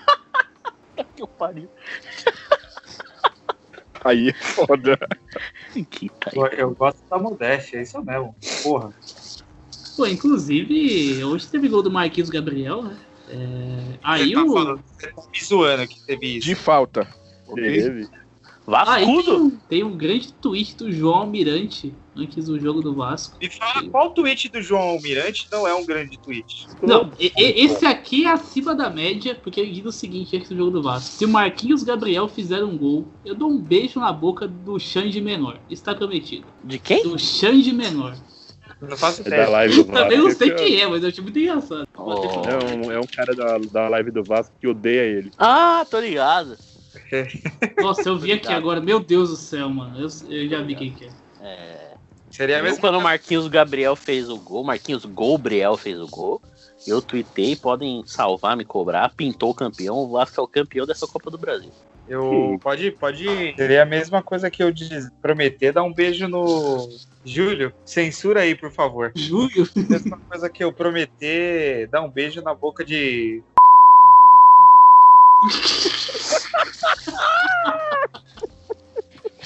Que eu pariu. Aí é foda. Que. Eu, eu gosto da modéstia, é isso mesmo. Porra. Pô, inclusive, hoje teve gol do Marquinhos Gabriel, né? É, Aí Você tá o. falando, você tá me zoando que teve isso. De falta. Ok? Teve. Tem Vascudo? um, tem um grande tweet do João Almirante antes do jogo do Vasco. Me fala qual tweet do João Almirante não é um grande tweet. Não, e- e- esse aqui é acima da média, porque ele diz o seguinte antes do jogo do Vasco. Se o Marquinhos Gabriel fizer um gol, eu dou um beijo na boca do Xande Menor. Está prometido. De quem? Do Xande Menor. Não faço É da ideia. live do Vasco. Também não sei que quem é, mas eu achei muito engraçado. Oh. É um, é um cara da, da live do Vasco que odeia ele. Ah, tô ligado. Nossa, eu vi aqui agora, meu Deus do céu, mano. Eu, eu já vi quem que é. É, Seria mesma quando o Marquinhos Gabriel fez o gol, Marquinhos Gabriel fez o gol, Eu tuitei, podem salvar, me cobrar. Pintou o campeão, o Vasco é o campeão dessa Copa do Brasil. Eu pode, pode. Seria a mesma coisa que eu diz, prometer dar um beijo no Júlio. Censura aí, por favor. Júlio? Mesma coisa que eu prometer dar um beijo na boca de.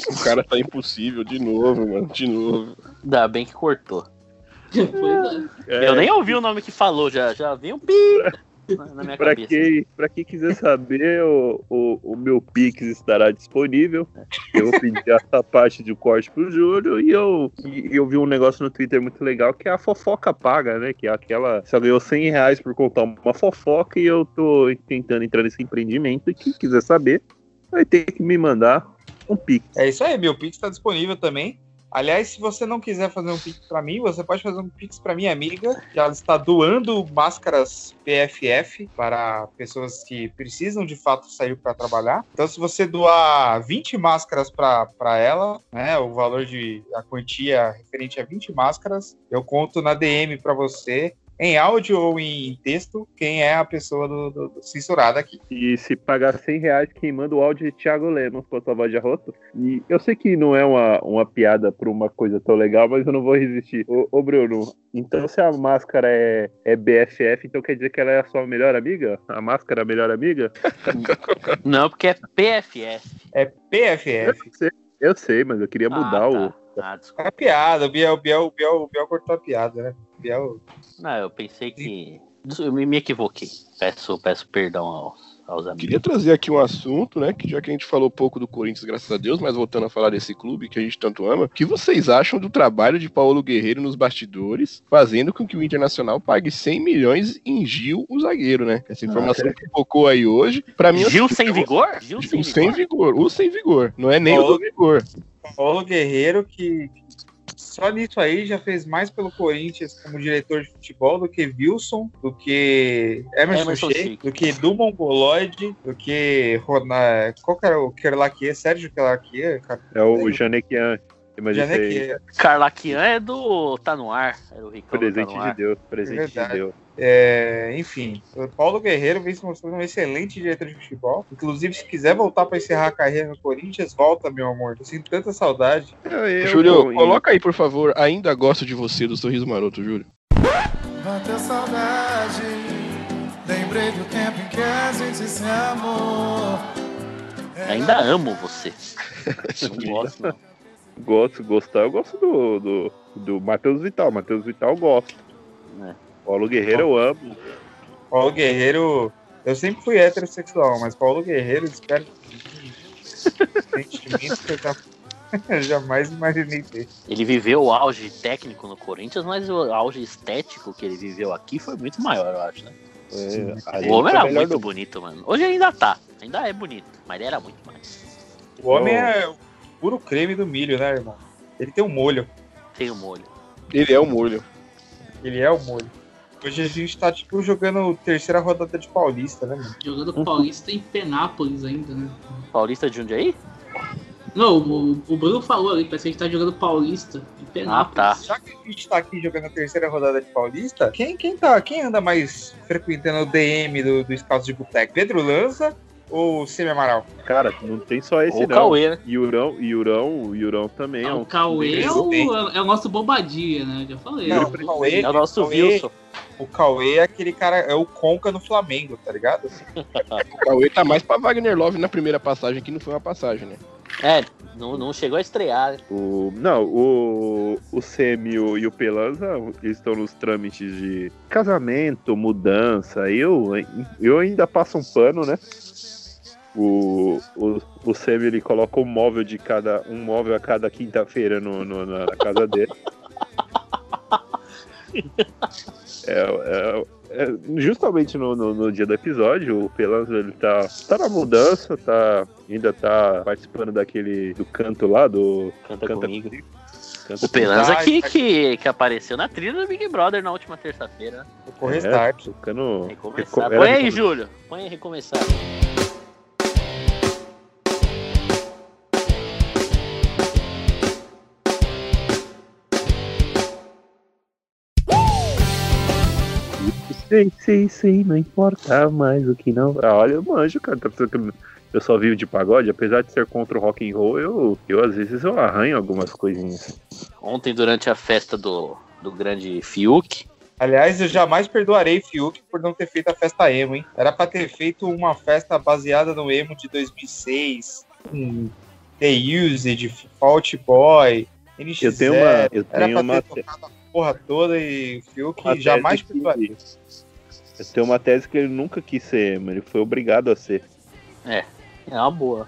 O cara tá impossível de novo, mano. De novo. Ainda bem que cortou. Pois é. Eu nem ouvi o nome que falou, já, já vi um pi na minha Pra cabeça. quem, pra quem quiser saber, o, o, o meu Pix estará disponível. Eu vou pedir essa parte de corte pro Júlio e eu, e eu vi um negócio no Twitter muito legal que é a fofoca paga, né? Que é aquela. Só ganhou 100 reais por contar uma fofoca e eu tô tentando entrar nesse empreendimento. E quem quiser saber, vai ter que me mandar um Pix. É isso aí, meu Pix está disponível também. Aliás, se você não quiser fazer um Pix para mim, você pode fazer um Pix para minha amiga, que ela está doando máscaras PFF para pessoas que precisam de fato sair para trabalhar. Então, se você doar 20 máscaras para ela, né, o valor de a quantia referente a 20 máscaras, eu conto na DM para você. Em áudio ou em texto, quem é a pessoa do, do- do censurada aqui. E se pagar 100 reais, quem manda o áudio é Thiago Lemos com a sua voz de arroto. E eu sei que não é uma, uma piada pra uma coisa tão legal, mas eu não vou resistir. Ô, ô Bruno, então se a máscara é, é BFF, então quer dizer que ela é a sua melhor amiga? A máscara é a melhor amiga? Não, porque é PFF. É PFF. Eu sei, mas eu queria mudar ah, o. tá. Ah, desculpa. É piada, o Biel, o Biel, o Biel, o Biel cortou a piada, né? O Biel. Não, eu pensei que. Eu me me equivoquei. Peço, peço perdão aos, aos amigos. Queria trazer aqui um assunto, né? Que já que a gente falou pouco do Corinthians, graças a Deus, mas voltando a falar desse clube que a gente tanto ama, o que vocês acham do trabalho de Paulo Guerreiro nos bastidores, fazendo com que o Internacional pague 100 milhões em Gil, o zagueiro, né? Essa informação que focou aí hoje. Pra mim, Gil sem eu- vigor? Gil O sem sem vigor? vigor, o sem vigor. Não é nem o Paulo- do vigor. Paulo Guerreiro, que só nisso aí já fez mais pelo Corinthians como diretor de futebol do que Wilson, do que Emerson, Emerson Sheik, Sheik. do que Du Mongoloid, do que Ronan. Qual que era o Kerlaquier? Sérgio Kerlaquier? É o Janequian. Janequier. Carlaquian é do. Tá no ar. Era o Ricardo presente tá de. Deus, presente de verdade. Deus. É, enfim, o Paulo Guerreiro vem se mostrando um excelente diretor de futebol. Inclusive, se quiser voltar para encerrar a carreira no Corinthians, volta, meu amor. Eu sinto tanta saudade. Eu- eu- Júlio, coloca aí, por favor. Ainda gosto de você, do sorriso maroto, Júlio. Bateu saudade, lembrei do tempo em que a gente se amou. Ainda amo você. Não gosto, não. Gosto, gostar, eu gosto do, do, do Matheus Vital. Matheus Vital gosto. É. Paulo Guerreiro eu amo. Paulo Guerreiro, eu sempre fui heterossexual, mas Paulo Guerreiro espero sentimentos que eu já- eu jamais imaginei ter. Ele viveu o auge técnico no Corinthians, mas o auge estético que ele viveu aqui foi muito maior, eu acho, né? É, ali O homem era muito do- bonito, mano. Hoje ainda tá. Ainda é bonito, mas ele era muito mais. O homem é o puro creme do milho, né, irmão? Ele tem um molho. Tem o molho. Ele é o molho. Ele é o molho. Hoje a gente tá, tipo, jogando terceira rodada de Paulista, né, mano? Jogando Paulista em Penápolis ainda, né? Paulista de Jundiaí? Não, o, o Bruno falou ali, parece que a gente tá jogando Paulista em Ah, Penápolis. tá. Já que a gente tá aqui jogando a terceira rodada de Paulista, quem, quem, tá, quem anda mais frequentando o DM do, do Scouts de Boteco? Pedro Lanza ou Semi Amaral? Cara, não tem só esse Ou o não. Cauê, né? Yurão, Yurão, o Yurão também é Ah, um. o Cauê é o, é o nosso bobadinha, né? Já falei. Não, né? o Cauê, É o nosso Cauê- Wilson. O Cauê é aquele cara, é o Conca no Flamengo, tá ligado? O Cauê tá mais pra Wagner Love na primeira passagem, que não foi uma passagem, né? É, não, não chegou a estrear. né? O, não, o, o Semi e o, Pelanza estão nos trâmites de casamento, mudança. Eu, eu ainda passo um pano, né? O, o, o Semi ele coloca um móvel de cada um móvel a cada quinta-feira no, no- na, na casa dele. É, é- é, justamente no, no, no dia do episódio, o Pelanza ele tá, tá na mudança, tá, ainda tá participando daquele do canto lá, do Canta, Canta comigo. Canta O Pelanza Ai, que, que, que apareceu na trilha do Big Brother na última terça-feira. O Correstart. É, tocando. Recomeçar. reco- Põe aí, Júlio. Põe aí, recomeçar. Sim, sim, sim, não importa mais o que não. Ah, olha, eu manjo, cara. Tá pensando que eu- só vivo de pagode, apesar de ser contra o rock and roll, eu, eu às vezes eu arranho algumas coisinhas. Ontem, durante a festa do, do grande Fiuk, Aliás, eu jamais perdoarei Fiuk por não ter feito a festa emo, hein? Era pra ter feito uma festa baseada no emo de 2006, com The Used, Fault Boy, NX0. Eu tenho uma, eu Era tenho pra uma, ter tocado a porra toda e Fiuk uma jamais perdoaria. Eu tenho uma tese que ele nunca quis ser emo, ele foi obrigado a ser. é uma boa.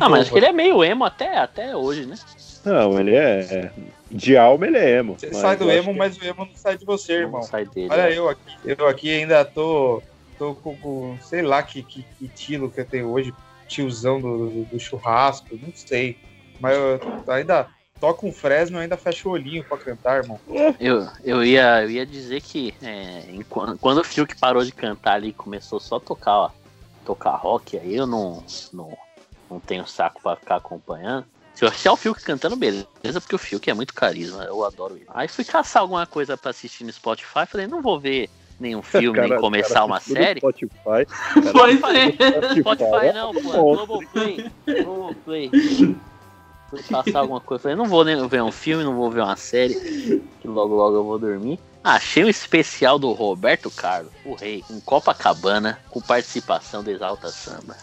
Ah, mas acho que ele é meio emo até, até hoje, né? Não, ele é, é- de alma ele é emo. Você sai do emo, que- mas o emo não sai de você, irmão. Não sai dele. Olha é. eu aqui, eu aqui ainda tô, tô com, com- sei lá que, que, que estilo que eu tenho hoje, tiozão do, do, do churrasco, não sei. Mas eu ainda toco um Fresno e ainda fecho o olhinho pra cantar, irmão. Eu, eu, ia, eu ia dizer que é, enquanto- quando o Fiuk parou de cantar ali e começou só a tocar, ó, tocar rock, aí eu não, não, não tenho saco pra ficar acompanhando. Se eu achar o Fiuk cantando, beleza, porque o Fiuk é muito carisma, eu adoro ele. Aí fui caçar alguma coisa pra assistir no Spotify, falei, não vou ver nenhum filme, nem Cara, começar cara, uma série. Spotify. Pois é. Spotify não, pô. Globoplay. Globoplay. Fui passar alguma coisa. Falei, não vou nem ver um filme, não vou ver uma série, que logo logo eu vou dormir. Achei um especial do Roberto Carlos, o rei, em Copacabana, com participação do Exalta Samba.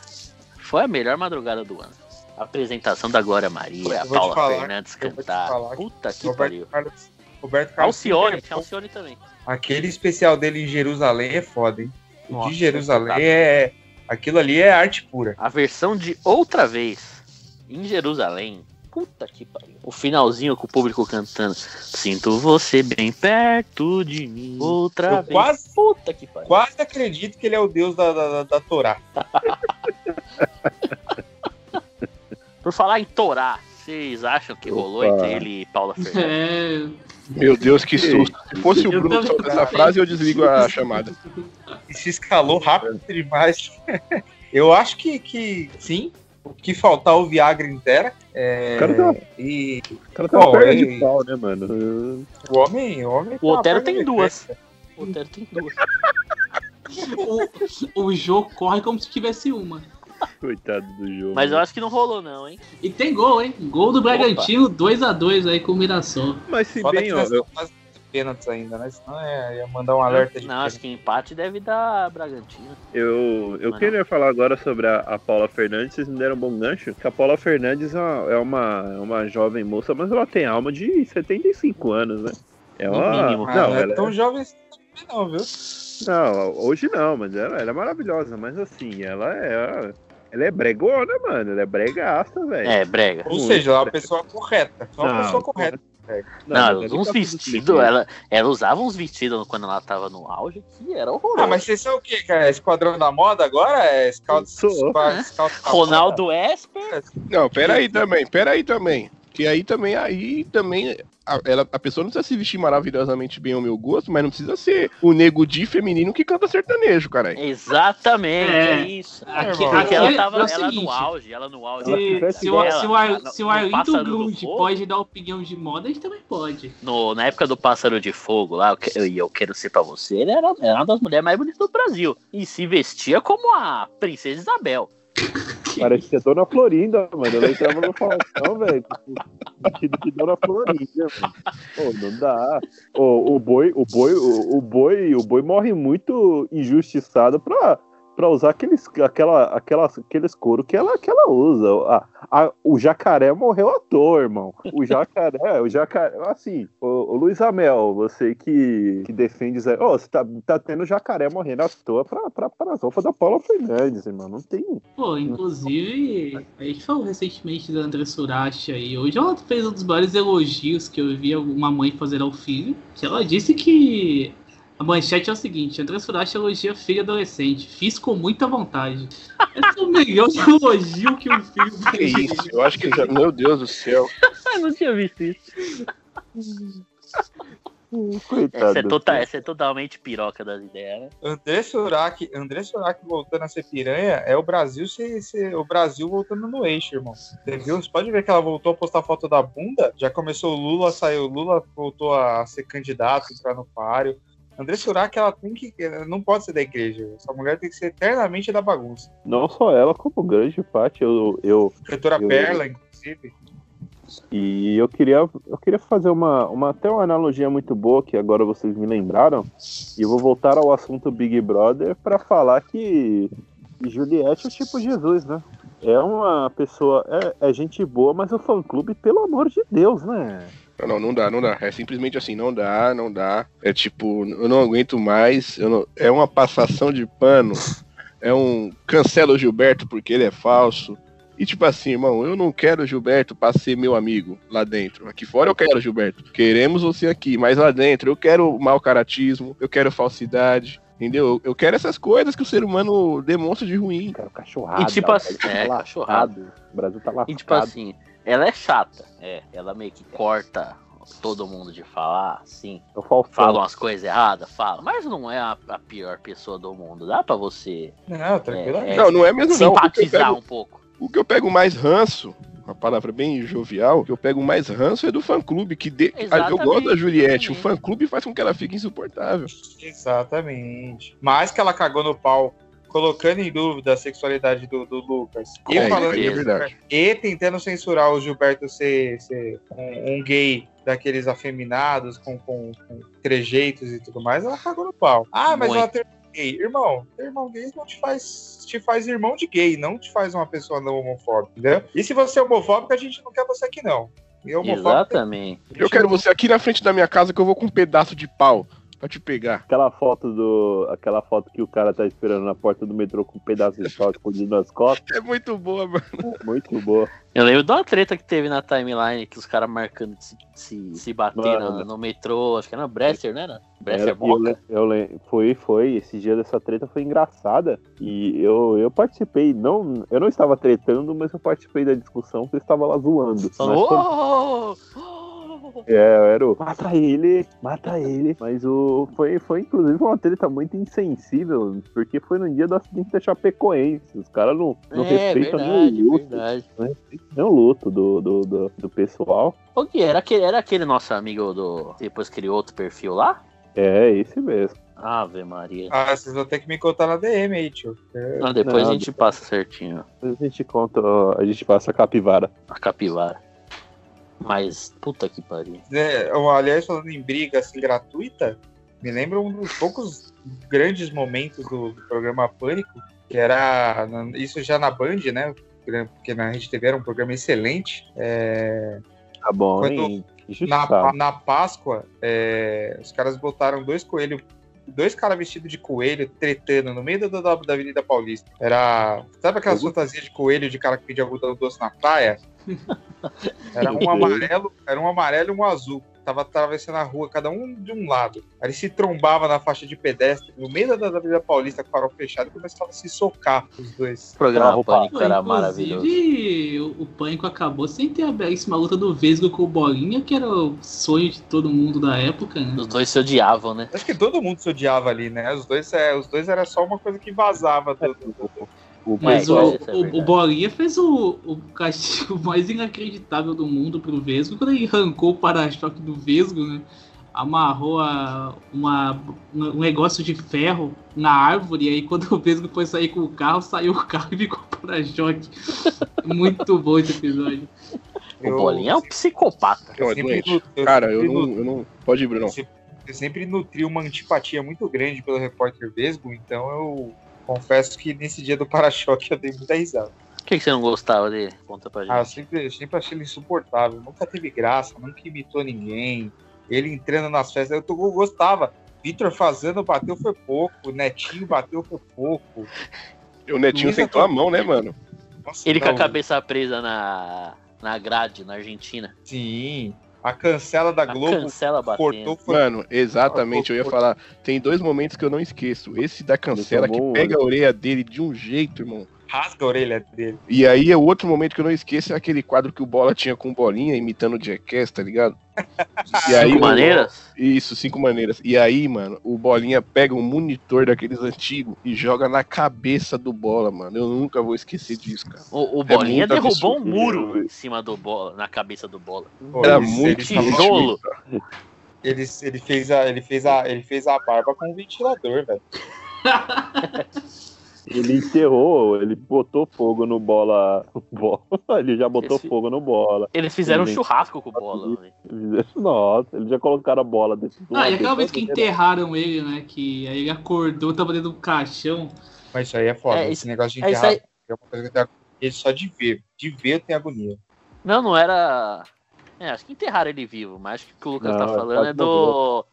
Foi a melhor madrugada do ano. A apresentação da Glória Maria, a Paula falar, Fernandes cantar. Puta que Roberto pariu. Carlos. Roberto Carlos. Alcione, é tinha Alcione também. Aquele especial dele em Jerusalém é foda, hein? O Nossa, de Jerusalém tá. é. Aquilo ali é arte pura. A versão de Outra Vez, em Jerusalém. Puta que pariu. O finalzinho com o público cantando. Sinto você bem perto de mim. Outra Eu vez. quase- Puta que pariu. Quase acredito que ele é o deus da, da, da- Torá. Por falar em Torá, vocês acham que rolou Opa. entre ele e Paula Fernandes? É, Meu Deus, que susto. Se fosse o Bruno soltar essa frase, eu desligo a chamada. E se escalou rápido demais. Eu acho que, que sim. O que faltar o Viagra inteira. É, O cara tá- E O cara tem uma perna ei. de pau, né, mano? o homem. O, homem O Otero tem duas. O Otero tem duas. o, o Jô corre como se tivesse uma. Coitado do jogo. Mas eu acho que não rolou, não, hein? E tem gol, hein? Gol do Bragantino, 2x2 aí com o Mirassol. Mas se Foda bem, ó, eu, pênaltis ainda, né? Senão é, ia mandar um alerta de Não, acho que empate deve dar Bragantino. eu, eu Mas queria falar agora sobre a, a Paula Fernandes, vocês me deram um bom gancho. Que a Paula Fernandes é uma, é uma, é uma jovem moça, mas ela tem alma de 75 anos, né? É No uma. mínimo. Ah, Não, não é ela tão jovem assim não, viu? Não, hoje não, mas ela, ela é maravilhosa, mas assim, ela é. Ela é bregona, mano. Ela é bregaça, velho. É, brega. Ou seja, ela é uma pessoa correta. Só uma Não, pessoa correta. Não, mas ela ali usava uns tá vestidos, ela, ela usava uns vestidos quando ela tava no auge que era horroroso. Ah, mas vocês são o quê, cara? Esquadrão da moda agora? É Scout, Sou. Scout, Ronaldo Esper, Não, pera aí também, pera aí também. Que aí também, aí também, a, ela, a pessoa não precisa se vestir maravilhosamente bem ao meu gosto, mas não precisa ser o nego de feminino que canta sertanejo, caralho. exatamente, É. é, isso. Aqui, irmão. Porque aqui ela é- tava é ela no auge, ela no auge. Ela Se, tivesse se se o, se o Arlindo Grunge Fogo. pode dar opinião de moda, a gente também pode. no, na época do Pássaro de Fogo lá, que- eu, eu quero ser pra você, ele era, era uma das mulheres mais bonitas do Brasil. E se vestia como a Princesa Isabel. Parecia Dona Florinda, mano. Ela entrava no Faustão, velho. com Vestido de Dona Florinda, mano. Pô, não dá. Ô, o boi, o boi, o, o boi, o boi morre muito injustiçado pra, pra usar aqueles, aquela, aquelas, aqueles couro que ela, que ela usa. A, a- o jacaré morreu à toa, irmão. O jacaré, o jacaré, assim, o, o Luiz Amel, você que, que defende, Ô, você tá, tá tendo jacaré morrendo à toa pra, pra, pra roupa da Paula Fernandes, irmão. Não tem. Pô, inclusive, a gente falou recentemente da André Surachi aí. Hoje ela fez um dos maiores elogios que eu vi uma mãe fazer ao filho. Que ela disse que a manchete é o seguinte: André Surachi elogia a filha adolescente. Fiz com muita vontade. Esse é o melhor elogio que um filho Que isso? Eu acho que já. Meu Deus do céu. Eu não tinha visto isso. Coitado. Essa é, tota- essa é totalmente piroca das ideias, né? André Surak, André Surak voltando a ser piranha é o Brasil se, se- o Brasil voltando no eixo, irmão. Você viu? Você pode ver que ela voltou a postar foto da bunda. Já começou o Lula, saiu o Lula, voltou a ser candidato, entrar no páreo. André Surak, ela tem que. ela não pode ser da igreja. Essa mulher tem que ser eternamente da bagunça. Não só ela, como grande parte, eu, eu, Doutora Eu- Perla, inclusive. E eu queria, eu queria fazer uma, uma, até uma analogia muito boa, que agora vocês me lembraram. E eu vou voltar ao assunto Big Brother para falar que Juliette é tipo Jesus, né? É uma pessoa, é, é gente boa, mas o fã clube, pelo amor de Deus, né? Não, não, não dá, não dá. É simplesmente assim, não dá, não dá. É tipo, eu não aguento mais. Eu não... É uma passação de pano. É um cancela o Gilberto porque ele é falso. E tipo assim, irmão, eu não quero o Gilberto pra ser meu amigo lá dentro. Aqui fora eu quero, Gilberto. Queremos você aqui, mas lá dentro eu quero mau caratismo, eu quero falsidade. Entendeu? Eu quero essas coisas que o ser humano demonstra de ruim. Cara, cachorrado. E tipo assim, é, cachorrado. O Brasil tá lascado. E tipo assim, ela é chata. É, ela meio que corta todo mundo de falar, sim. É o Faustão. Fala umas coisas erradas, fala. Mas não é a, a pior pessoa do mundo. Dá pra você Não, tranquilamente. É, Não, não é mesmo não. O que, eu simpatizar pego, um pouco. o que eu pego mais ranço, uma palavra bem jovial, o que eu pego mais ranço é do fã clube. Que de... Eu gosto da Juliette, o exatamente. fã clube faz com que ela fique insuportável. Exatamente. Mas que ela cagou no pau, colocando em dúvida a sexualidade do, do Lucas. E, É, falando, é verdade. e tentando censurar o Gilberto ser, ser um, um gay daqueles afeminados, com, com, com trejeitos e tudo mais, ela cagou no pau. Ah, mas Muito. ela tem gay. Irmão, ter irmão gay não te faz, te faz irmão de gay, não te faz uma pessoa não homofóbica, entendeu? E se você é homofóbico, a gente não quer você aqui, não. E homofóbico, Exatamente. Eu quero você aqui na frente da minha casa que eu vou com um pedaço de pau pra te pegar. Aquela foto do. Aquela foto que o cara tá esperando na porta do metrô com um pedaço de pau escondido nas costas. É muito boa, mano. Muito boa. Eu lembro de uma treta que teve na timeline, que os caras marcando de se, se, se bater no, no metrô, acho que era no Bresser, né? Era? Bresser Era- eu, Boca. le- eu le- foi, foi. Esse dia dessa treta foi engraçada. E eu, eu participei, não, eu não estava tretando, mas eu participei da discussão porque eu estava lá zoando. Mas Falou, foi- "Oh, oh, oh." É, eu era o mata ele, mata ele. Mas o, foi, foi inclusive uma treta muito insensível, porque foi no dia do acidente da Chapecoense. Os caras não, não É, respeitam verdade, nem o luto. verdade. Não respeitam nem o luto do, do, do, do pessoal. O Gui, era aquele, era aquele nosso amigo do. Depois criou outro perfil lá? É, esse mesmo. Ave Maria. Ah, vocês vão ter que me contar na DM aí, tio. É, Não, depois não, a gente passa certinho Depois a gente conta, a gente passa a capivara. a capivara. Mas, puta que pariu. É, aliás, falando em briga assim, gratuita, me lembra um dos poucos grandes momentos do, do programa Pânico, que era isso já na Band, né? Porque na Rede TV era um programa excelente. É, Tá bom, Quando- na, na Páscoa, é, os caras botaram dois coelhos, dois caras vestidos de coelho tretando no meio da, da, da Avenida Paulista. Era. Sabe aquelas fantasias de coelho de cara que pede algodão doce na praia? Era um amarelo, era um amarelo e um azul. Tava atravessando a rua, cada um de um lado. Aí ele se trombava na faixa de pedestre, no meio da, da Avenida Paulista, com o farol fechado, e começava a se socar os dois. O programa Roupa. Pânico era maravilhoso. Inclusive, o, o Pânico acabou sem ter a belíssima luta do Vesgo com o Bolinha, que era o sonho de todo mundo da época, né? Os dois se odiavam, né? Acho que todo mundo se odiava ali, né? Os dois, é, os dois era só uma coisa que vazava. Do, do- O Mas o, é o- o Bolinha fez o, o castigo mais inacreditável do mundo pro Vesgo quando ele arrancou o para-choque do Vesgo, né? Amarrou a, uma, um negócio de ferro na árvore, e aí quando o Vesgo foi sair com o carro, saiu o carro e ficou para-choque. Muito bom esse episódio. O Bolinha é um psicopata. eu é sempre doente. eu Cara, eu não, eu não. Pode ir, Bruno. eu sempre nutri uma antipatia muito grande pelo repórter Vesgo, então eu confesso que nesse dia do para-choque eu dei muita risada. O que, que você não gostava dele? Conta pra gente. Ah, eu sempre, eu sempre achei ele insuportável, nunca teve graça, nunca imitou ninguém. Ele entrando nas festas, eu, tô- eu gostava. Vitor fazendo bateu foi pouco, Netinho bateu foi pouco. O Netinho sentou a mão, né, mano? Nossa, Ele com a não, cabeça presa na, na grade, na Argentina. Sim, a cancela da A Globo cancela cortou Mano, exatamente, eu ia falar. Tem dois momentos que eu não esqueço. Esse da cancela que tomou pega a orelha dele de um jeito, irmão. Rasga a orelha dele. E aí, o outro momento que eu não esqueço é aquele quadro que o Bola tinha com bolinha, imitando o Jackass, tá ligado? E aí, Cinco o- maneiras? Isso, cinco maneiras. E aí, mano, o Bolinha pega um monitor daqueles antigos e joga na cabeça do Bola, mano. Eu nunca vou esquecer disso, cara. O, o Bolinha muito derrubou um muro em cima do bola, na cabeça do bola. Era muito tavam- tijolo. Ele, ele, fez a, ele, fez a, ele fez a barba com um ventilador, velho. Ele enterrou, ele botou fogo no bola. bola. Ele já botou Esse- fogo no bola. Eles fizeram um Gente. churrasco com bola. velho. Nossa, eles já colocaram a bola dentro do Ah, e aquela vez que enterraram ele, né? Que aí ele acordou, tava dentro do caixão. Mas isso aí é foda. É, Esse negócio de é enterrar aí. é uma coisa que eu tenho agonia só de ver. De ver tenho agonia. Não, não era. É, acho que enterraram ele vivo, mas acho que o que o Lucas Não, tá é falando é do.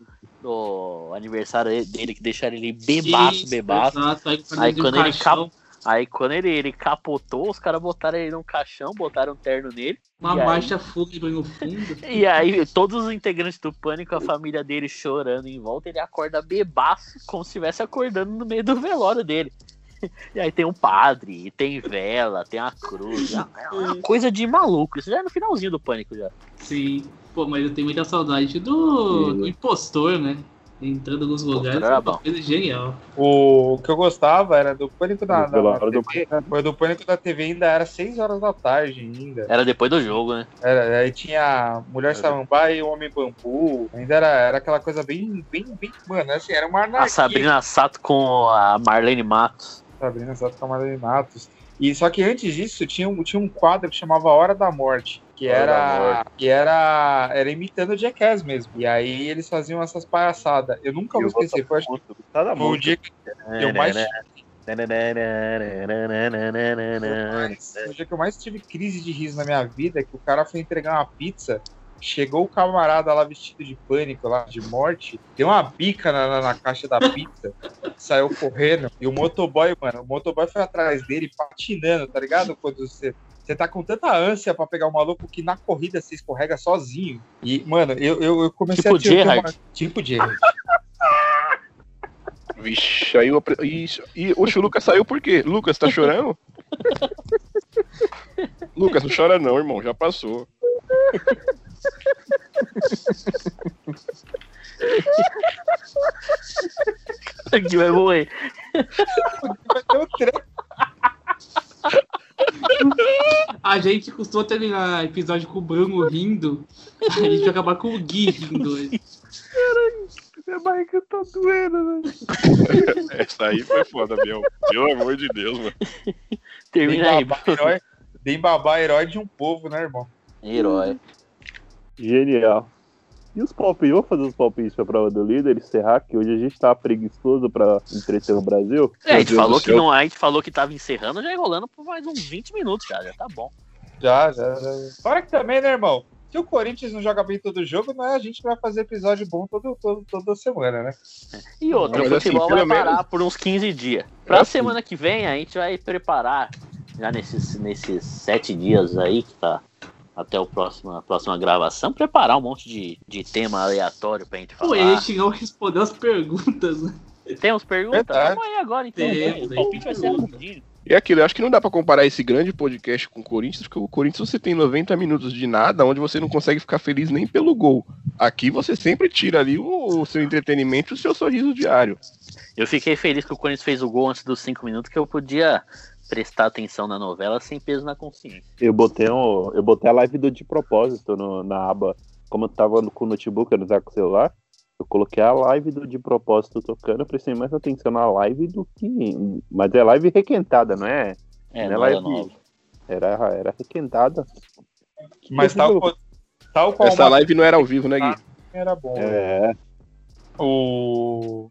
Do aniversário dele, que deixaram ele bebaço, Isso, bebaço. Exato, aí, quando Aí ele quando um ele caixão, Aí quando ele, ele capotou, os caras botaram ele num caixão, botaram um terno nele. uma e aí- fúnebre no fundo. E aí, todos os integrantes do pânico, a família dele chorando em volta, ele acorda bebaço, como se estivesse acordando no meio do velório dele. E aí tem um padre, e tem vela, tem a cruz. É uma coisa de maluco. Isso já é no finalzinho do pânico já. Sim. Pô, mas eu tenho muita saudade do, do impostor, né? Entrando nos lugares, era é uma coisa genial. O que eu gostava era do Pânico da, Do da, da do TV. Foi do Pânico da TV ainda era 6 horas da tarde ainda. Era depois do jogo, né? Era, aí tinha Mulher Samambaia e o Homem Bambu. Ainda era, era aquela coisa bem, bem, bem. Mano, assim, era uma anarquia. A Sabrina Sato com a Marlene Matos. Sabrina Sato Camarada Matos. E só que antes disso tinha tinha um quadro que chamava Hora da Morte, que era que era era imitando o Jackass mesmo. E aí eles faziam essas palhaçadas. Eu nunca vou esquecer, foi, acho que Tá foi o dia que eu mais o dia que eu mais tive crise de riso na minha vida é que o cara foi entregar uma pizza, chegou o camarada lá vestido de pânico, lá de morte, deu uma bica na, na- na caixa da pizza, saiu correndo, e o motoboy, mano, o motoboy foi atrás dele patinando, tá ligado? Quando você. Você tá com tanta ânsia pra pegar o maluco que na corrida você escorrega sozinho. E, mano, eu, eu, eu comecei Tipo a ter uma-. Tipo Gerard. Vixe, aí eu. apre- Isso. E o Lucas saiu por quê? Lucas, tá chorando? Lucas, não chora não, irmão, já passou. Que vai morrer. Vai ter um treco. A gente costuma terminar episódio com o Bruno rindo. A gente vai acabar com o Gui rindo hoje. Minha barriga tá doendo, velho. Essa aí foi foda, meu. Pelo amor de Deus, mano. Termina aí, herói, bem babá, herói de um povo, né, irmão? Herói. Genial. E os palpites? Vou fazer os palpites pra prova do líder, encerrar, que hoje a gente tá preguiçoso pra entreter o Brasil. É, a gente falou que não, a gente falou que tava encerrando, já enrolando por mais uns 20 minutos já, já tá bom. Já, já, já. Fora que também, né, irmão? Se o Corinthians não joga bem todo jogo, não é a gente que vai fazer episódio bom todo, todo, toda semana, né? E outra, Mas o assim, futebol pelo vai parar menos- por uns 15 dias. Pra assim. semana que vem, a gente vai preparar, já nesses, nesses sete dias aí, que tá até o próximo, a próxima gravação, preparar um monte de, de tema aleatório pra gente Pô, falar. e a gente não respondeu as perguntas, né? Temos perguntas? Vamos aí agora, então. Temos, o palpite vai ser temos. rapidinho. E aquilo, eu acho que não dá pra comparar esse grande podcast com o Corinthians, porque o Corinthians você tem 90 minutos de nada, onde você não consegue ficar feliz nem pelo gol. Aqui você sempre tira ali o, o seu entretenimento e o seu sorriso diário. Eu fiquei feliz que o Corinthians fez o gol antes dos 5 minutos, que eu podia prestar atenção na novela sem peso na consciência. Eu botei, um, eu botei a live do de propósito no- na aba. Como eu tava no- com o notebook, eu não usava com o celular, eu coloquei a live do de propósito tocando, eu prestei mais atenção na live do que. Mas é live requentada, não é? É, Não é não live- nova. Era, era requentada. Mas tal, qual- tal qual Essa live não era ao vivo, né, Gui? era bom. né? É, O.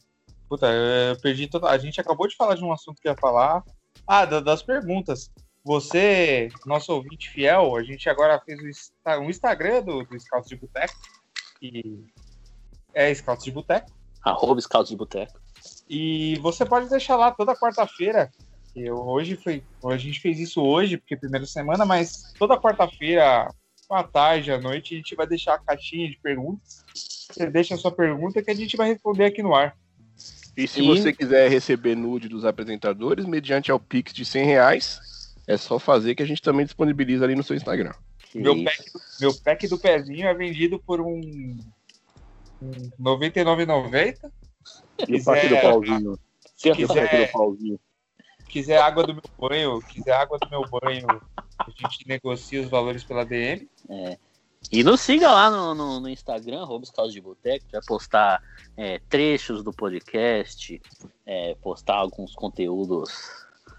Puta, eu perdi toda. A gente acabou de falar de um assunto que ia falar. Ah, da- das perguntas. Você, nosso ouvinte fiel, a gente agora fez um Instagram do, do Scouts de Boteco. E é Scouts de Boteco. Arroba Scouts de Boteco. E você pode deixar lá toda quarta-feira. Eu, hoje foi. A gente fez isso hoje, porque é a primeira semana, mas toda quarta-feira, à tarde, à noite, a gente vai deixar a caixinha de perguntas. Você deixa a sua pergunta que a gente vai responder aqui no ar. E se E- você quiser receber nude dos apresentadores, mediante ao Pix de 100 reais, é só fazer que a gente também disponibiliza ali no seu Instagram. Meu pack, meu pack do pezinho é vendido por um, um 99,90. e o pack do pauzinho. Pack quiser, do pauzinho. quiser água do meu banho, quiser água do meu banho, a gente negocia os valores pela DM. E nos siga lá no, no, no Instagram, Caos de Boteco, vai postar é, trechos do podcast, é, postar alguns conteúdos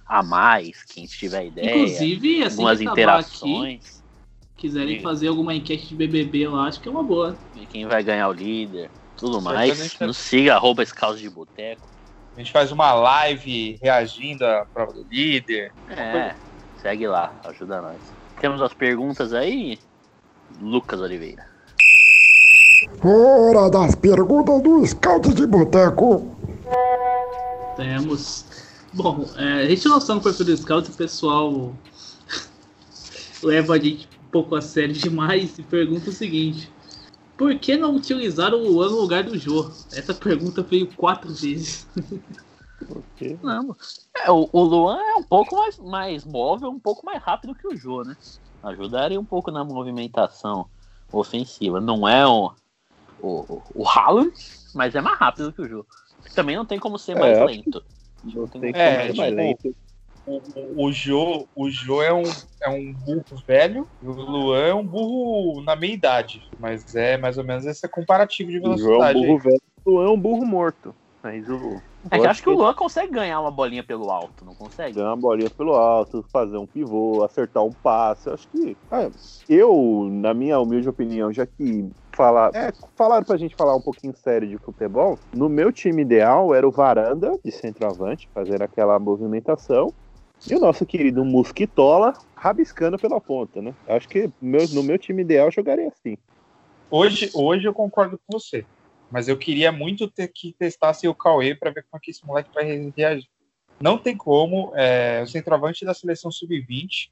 a mais, quem tiver ideia. Inclusive, assim algumas que acabar aqui, interações. quiserem Sim. fazer alguma enquete de BBB, eu acho que é uma boa. de quem vai ganhar o líder, tudo mais. a gente- Nos siga, arroba de Boteco. A gente faz uma live reagindo à prova do líder. É, segue lá, ajuda nós. Temos as perguntas aí, Lucas Oliveira. Hora das perguntas do Scout de Boteco. Temos. Bom, é, a gente lançou no perfil do Scout, o pessoal leva a gente um pouco a sério demais e pergunta o seguinte: Por que não utilizaram o Luan no lugar do Jô? Essa pergunta veio quatro vezes. Porque Não, é, o, o Luan é um pouco mais, mais móvel, um pouco mais rápido que o Jô, né? Ajudaria um pouco na movimentação ofensiva. Não é o, o, o Haaland, mas é mais rápido que o Jô. Também não tem como ser É, mais acho lento. não tem É, como ser mais lento. O, o, o Jô, o Jô é, um, é um burro velho e o Luan é um burro na meia idade. Mas é mais ou menos esse comparativo de O João é um velocidade. burro aí. velho, o Luan é um burro morto. Mas o. É que eu acho que o Luan consegue ganhar uma bolinha pelo alto, não consegue? Ganhar uma bolinha pelo alto, fazer um pivô, acertar um passe. Acho que. ah, eu, na minha humilde opinião, já que falar, é, falaram pra gente falar um pouquinho sério de futebol, no meu time ideal era o Varanda, de centroavante, fazendo aquela movimentação. E o nosso querido Mosquitola rabiscando pela ponta, né? Acho que meu- no meu time ideal eu jogaria assim. Hoje, hoje eu concordo com você. Mas eu queria muito ter que testar o Cauê para ver como é que esse moleque vai reagir. Não tem como é, o centroavante da seleção sub-20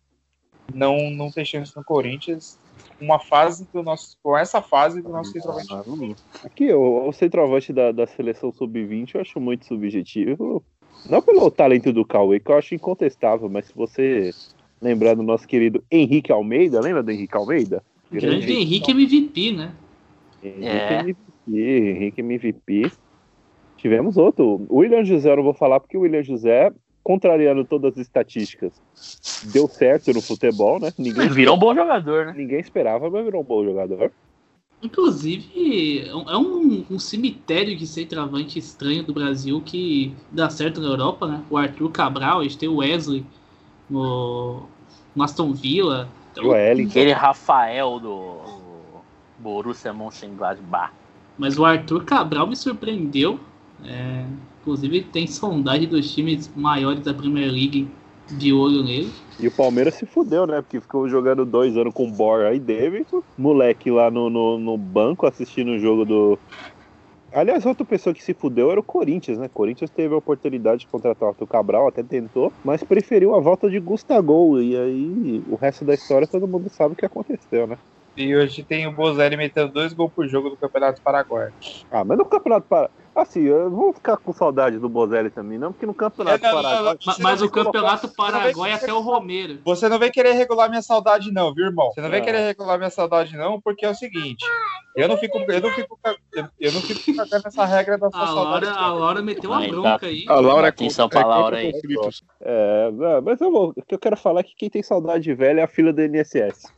não, não ter chance no Corinthians. Uma fase do nosso. Com essa fase do nosso centroavante. Ah, não. Aqui, o, o centroavante da, da seleção sub-20 eu acho muito subjetivo. Não pelo talento do Cauê, que eu acho incontestável, mas se você lembrar do nosso querido Henrique Almeida, lembra do Henrique Almeida? Grande Henrique MVP, né? Henrique É. MVP, Henrique MVP. Tivemos outro. O William José eu não vou falar porque o William José, contrariando todas as estatísticas, deu certo no futebol, né? Ninguém, Virou um bom jogador, né? ninguém esperava, mas virou um bom jogador. Inclusive, é um- é um, um cemitério de centroavante estranho do Brasil que dá certo na Europa, né? O Arthur Cabral, a gente tem o Wesley no, no Aston Villa. Então, Joelinton. Aquele Rafael do, do Borussia Mönchengladbach. Mas o Arthur Cabral me surpreendeu. É, inclusive, tem sondagem dos times maiores da Premier League de olho nele. E o Palmeiras se fudeu, né? Porque ficou jogando dois anos com o Borja e Davidson. Moleque lá no, no, no banco assistindo o jogo do. Aliás, outra pessoa que se fudeu era o Corinthians, né? Corinthians teve a oportunidade de contratar o Arthur Cabral, até tentou, mas preferiu a volta de Gustavo. E aí, o resto da história todo mundo sabe o que aconteceu, né? E hoje tem o Bozelli metendo dois gols por jogo do Campeonato Paraguai. Ah, mas no Campeonato Para. Assim, eu vou ficar com saudade do Bozelli também, não, porque no Campeonato É, não, não, Paraguai. não. Você Mas não o Campeonato colocar- não Paraguai é até o Romero. Você não vai querer regular minha saudade, não, viu, irmão? Você não vai Ah. querer regular minha saudade, não, porque é o seguinte. Eu não fico, eu não fico, eu- não fico cagando essa regra da sua A saudade. Laura, a Laura meteu uma bronca tá. aí. A Laura é Atenção contra- pra é Laura aí. É, é, mas eu vou, o que eu quero falar é que quem tem saudade velha é a fila do INSS.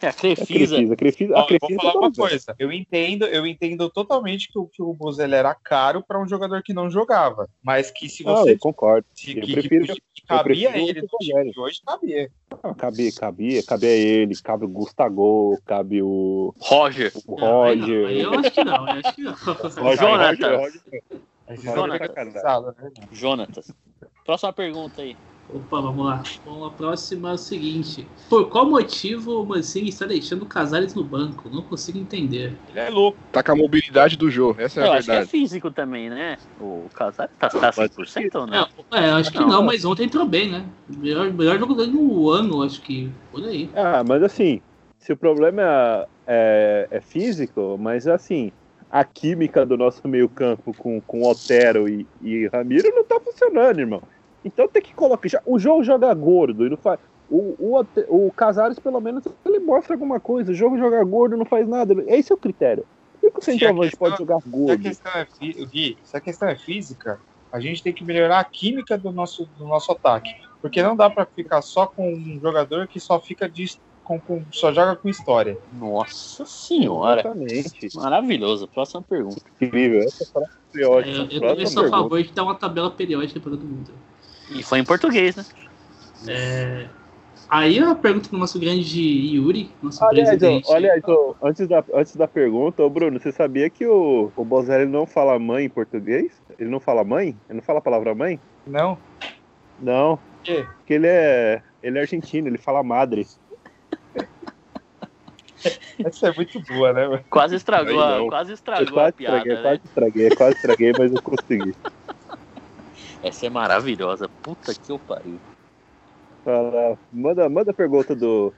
É a A Crefisa. Crefisa, a Crefisa, Ó, a eu vou Crefisa falar tá uma coisa. Eu entendo, eu entendo totalmente que o, que o Bozelli era caro para um jogador que não jogava. Mas que se você eu concordo. se, eu que, prefiro- que cabia prefiro ele no time de hoje, cabia. Ah, cabia, cabia, cabia ele, cabe o Gustavo, cabe o, Roger. o Roger. eu acho que não, eu acho que não. Roger, Jonathan. Roger, Roger. Jonathan. cansados, né? Jonatas. Próxima pergunta aí. Opa, vamos lá. Bom, a próxima é o seguinte. Por qual motivo o Mancini está deixando o Casares no banco? Não consigo entender. Ele é louco. Tá com a mobilidade do jogo, essa é Eu a acho que é verdade. físico também, né? O Casares tá, tá 100% ou não? É, é, acho que não. mas ontem entrou bem, né? Melhor, melhor jogo dele no ano, acho que. Por aí. Ah, mas assim, se o problema é, é, é físico, mas assim, a química do nosso meio campo com, com Otero e, e Ramiro não tá funcionando, irmão. Então tem que colocar. já- o jogo joga gordo e não faz. O, o, o Casares, pelo menos, ele mostra alguma coisa. O jogo joga gordo, não faz nada. Esse é o critério. Por que o centroavante pode jogar Se a gordo? questão é, Gui, se a questão é física, a gente tem que melhorar a química do nosso, do nosso ataque. Porque não dá para ficar só com um jogador que só fica de, com, com- só joga com história. Nossa senhora. Exatamente. Maravilhoso. Próxima pergunta. Incrível. Essa frase foi É, ótima. eu, eu sou a favor de dar uma tabela periódica para todo mundo. E foi em português, né? É, aí a pergunta do nosso grande Yuri, nosso Aliás, presidente. aliás ô, antes, da, antes da pergunta, ô Bruno, você sabia que o, o Bozelli não fala mãe em português? Ele não fala mãe? Ele não fala a palavra mãe? Não? Não. quê? Porque ele é, ele é argentino, ele fala madre. Essa é muito boa, né? Quase estragou, a, não. quase Eu estragou a quase piada, estraguei, né? quase estraguei, quase estraguei, mas eu consegui. Essa é maravilhosa. Puta que eu pariu. Fala, manda, manda a pergunta do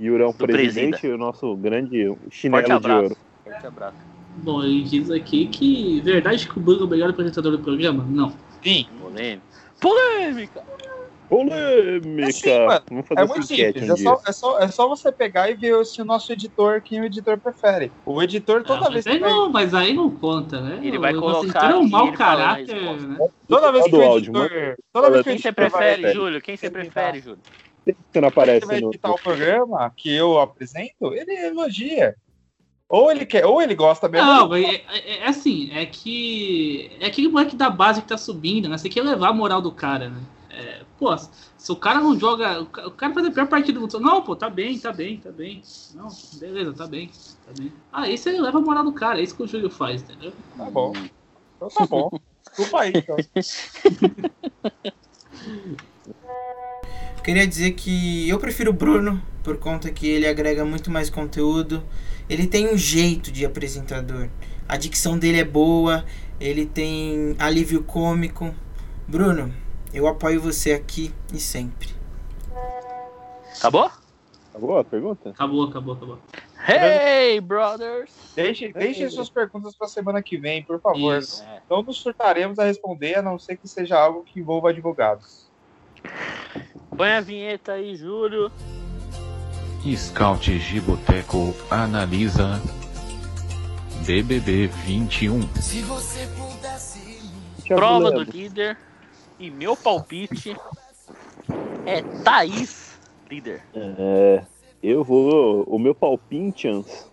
Yurão Do presidente, o nosso grande Forte chinelo de ouro. Forte abraço. Bom, ele diz aqui que verdade que o Bruno é o melhor apresentador do programa? Não. Sim. Polêmica. Polêmica! Polêmica! Assim, mano, Vamos fazer É muito simples. um É só, é, só, é só você pegar e ver se o nosso editor, quem o editor prefere. O editor, toda Ah, vez que aí vai, não, mas aí não conta, né? Ele vai colocar é um mau caráter, né? toda vez que do o áudio, editor. Toda vez que o Quem você editor vai, prefere, Júlio? Quem você prefere, Júlio? Você não aparece vai no. editar o programa que eu apresento, ele elogia. Ou ele quer, ou ele gosta mesmo. Não, é, é- é assim, é que. É aquele moleque da base que tá subindo, né? Você quer levar a moral do cara, né? É, pô, se o cara não joga. O ca- o cara faz a pior partida do mundo. Não, pô, tá bem, tá bem, tá bem. Não, beleza, tá bem, tá bem. Aí você leva a moral do cara, é isso que o Júlio faz, entendeu? Tá bom. Então tá bom. Desculpa aí, então. Queria dizer que eu prefiro o Bruno, por conta que ele agrega muito mais conteúdo. Ele tem um jeito de apresentador. A dicção dele é boa, ele tem alívio cômico. Bruno, eu apoio você aqui e sempre. Acabou? Acabou a pergunta? Acabou, acabou, acabou. Hey, brothers! Deixe, deixe suas perguntas pra semana que vem, por favor. Isso. Não nos surtaremos a responder, a não ser que seja algo que envolva advogados. põe a vinheta aí, Júlio. Scout Giboteco analisa BBB 21. Te Prova do líder. E meu palpite é Thaís, líder. É, eu vou. O meu palpinchans.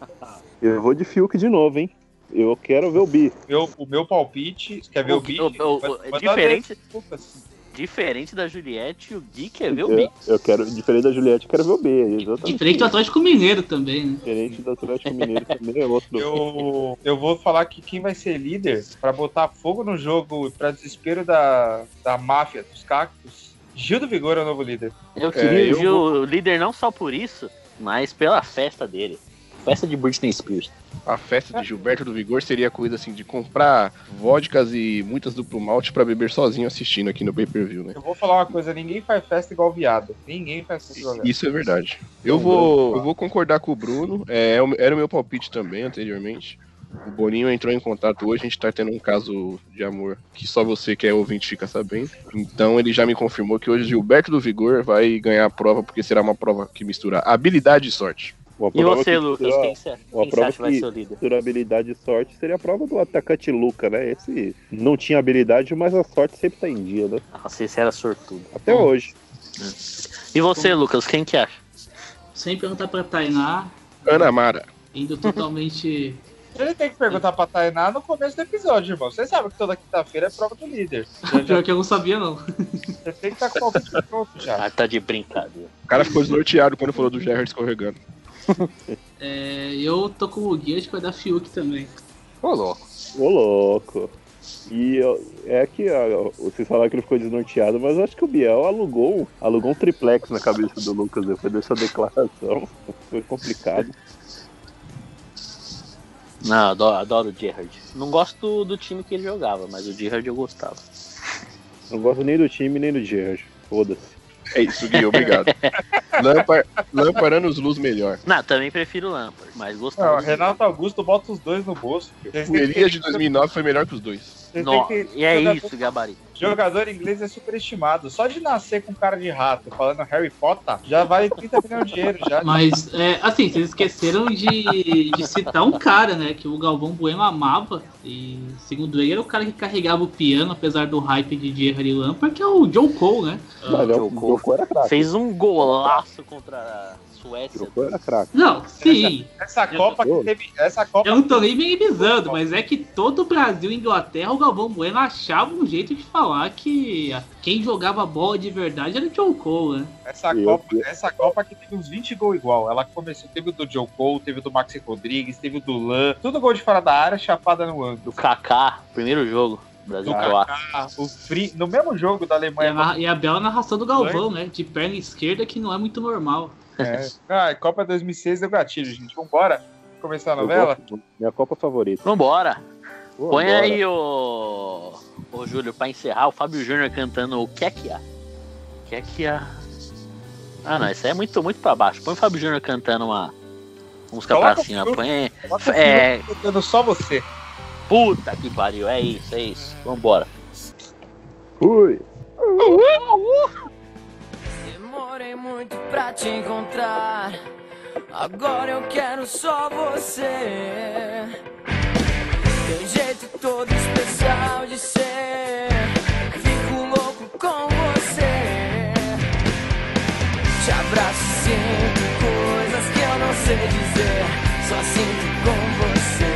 Eu vou de Fiuk de novo, hein? Eu quero ver o Bi. Meu, o meu palpite, quer ver o, O- Bi? o- o- o- Manda- diferente- desculpas. Diferente da Juliette, o Gui quer ver o Eu, Bi. eu quero, diferente da Juliette, eu quero ver o B. Exatamente. Diferente do Atlético Mineiro também, né? Diferente do Atlético Mineiro também é outro. Eu, eu vou falar que quem vai ser líder pra botar fogo no jogo pra desespero da, da máfia, dos cactos, Gil do Vigor é o novo líder. Eu queria eu ver o líder não só por isso, mas pela festa dele. Festa de Britney Spears. A festa de Gilberto do Vigor seria coisa assim de comprar vodkas e muitas duplo malte pra beber sozinho assistindo aqui no pay-per-view, né? Eu vou falar uma coisa, ninguém faz festa igual viado. Ninguém faz festa igual viado. Isso é verdade. Eu vou, eu vou concordar com o Bruno. É, é era o meu palpite também anteriormente. O Boninho entrou em contato hoje, a gente tá tendo um caso de amor que só você que é ouvinte fica sabendo. Então ele já me confirmou que hoje Gilberto do Vigor vai ganhar a prova, porque será uma prova que mistura habilidade e sorte. Uma E você, que Lucas, quem você uma quem você prova acha que vai ser o líder? Durabilidade e sorte seria a prova do atacante Luca, né? Esse não tinha habilidade, mas a sorte sempre tá em dia, né? Nossa, esse era sortudo. Até hoje. E você, Lucas, quem que acha? Sem perguntar pra Tainá, Ana Mara. indo totalmente. Ele tem que perguntar pra Tainá no começo do episódio, irmão. Você sabe que toda quinta-feira é prova do líder. Pior que eu não sabia, não. você tem que estar com o pronto já. Ah, tá de brincadeira. O cara ficou desnorteado quando falou do Gerard escorregando. É, eu tô com o Gui, acho que vai dar Fiuk também. Ô, louco. Ô, louco. E é que ó, vocês falaram que ele ficou desnorteado, mas eu acho que o Biel alugou, alugou um triplex na cabeça do Lucas depois dessa declaração. Foi complicado. Não, adoro, adoro o Gerrard. Não gosto do time que ele jogava, mas o Gerrard eu gostava. Não gosto nem do time, nem do Gerard. Foda-se. É isso, Gui, obrigado. Lampar, Lampar anos luz melhor. Não, também prefiro o Lampard, mas gostava. Renato Augusto bota os dois no bolso. filho. O Elias de 2009 foi melhor que os dois. Nó, que- E é jogador- isso, gabarito. Jogador inglês é superestimado. Só de nascer com cara de rato falando Harry Potter, já vale 30 milhões de dinheiro já. Mas, é, assim, vocês esqueceram de, de citar um cara, né? Que o Galvão Bueno amava. E, segundo ele, era o cara que carregava o piano, apesar do hype de e Lampard, que é o Joe Cole, né? Mas é, o Jogou. Joko era craque. Fez um golaço contra a Suécia. Trocou era craque. Não, sim. Essa Copa que teve. Essa Copa. Eu não tô nem minimizando, mas é que todo o Brasil e Inglaterra, o Galvão Bueno achava um jeito de falar que quem jogava bola de verdade era o John Cole, né? Essa Eu- Copa, essa Copa que teve uns 20 gols igual. Ela começou, teve o do Joe Cole, teve o do Maxi Rodrigues, teve o do Lan. Tudo gol de fora da área, chapada no ângulo. Do Kaká, primeiro jogo. Brasil. Kaká, o Free, no mesmo jogo da E a, Alemanha. e a bela narração do Galvão, né? De perna esquerda, que não é muito normal. É. Ah, Copa 2006 deu gatilho, gente. Vambora começar a novela? gosto- Minha Copa favorita. Vambora. Pô, Põe aí o. Ô Júlio, pra encerrar, o Fábio Júnior cantando o Kekia. Kekia. Ah não, isso aí é muito, muito pra baixo. Põe o Fábio Júnior cantando uma música Coloca pra o cima. Põe. O É. cantando só você. Puta que pariu, é isso, é isso. Vambora. Fui demorei muito pra te encontrar. Agora eu quero só você. Tem jeito todo especial de ser. Fico louco com você. Te abraço, sinto coisas que eu não sei dizer. Só sinto com você.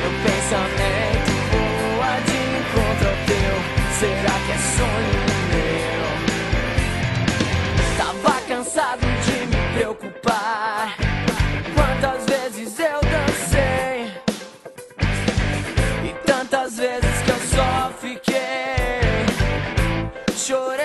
Meu pensamento voa de encontro ao teu. Será que é sonho? vezes que eu só fiquei chorando.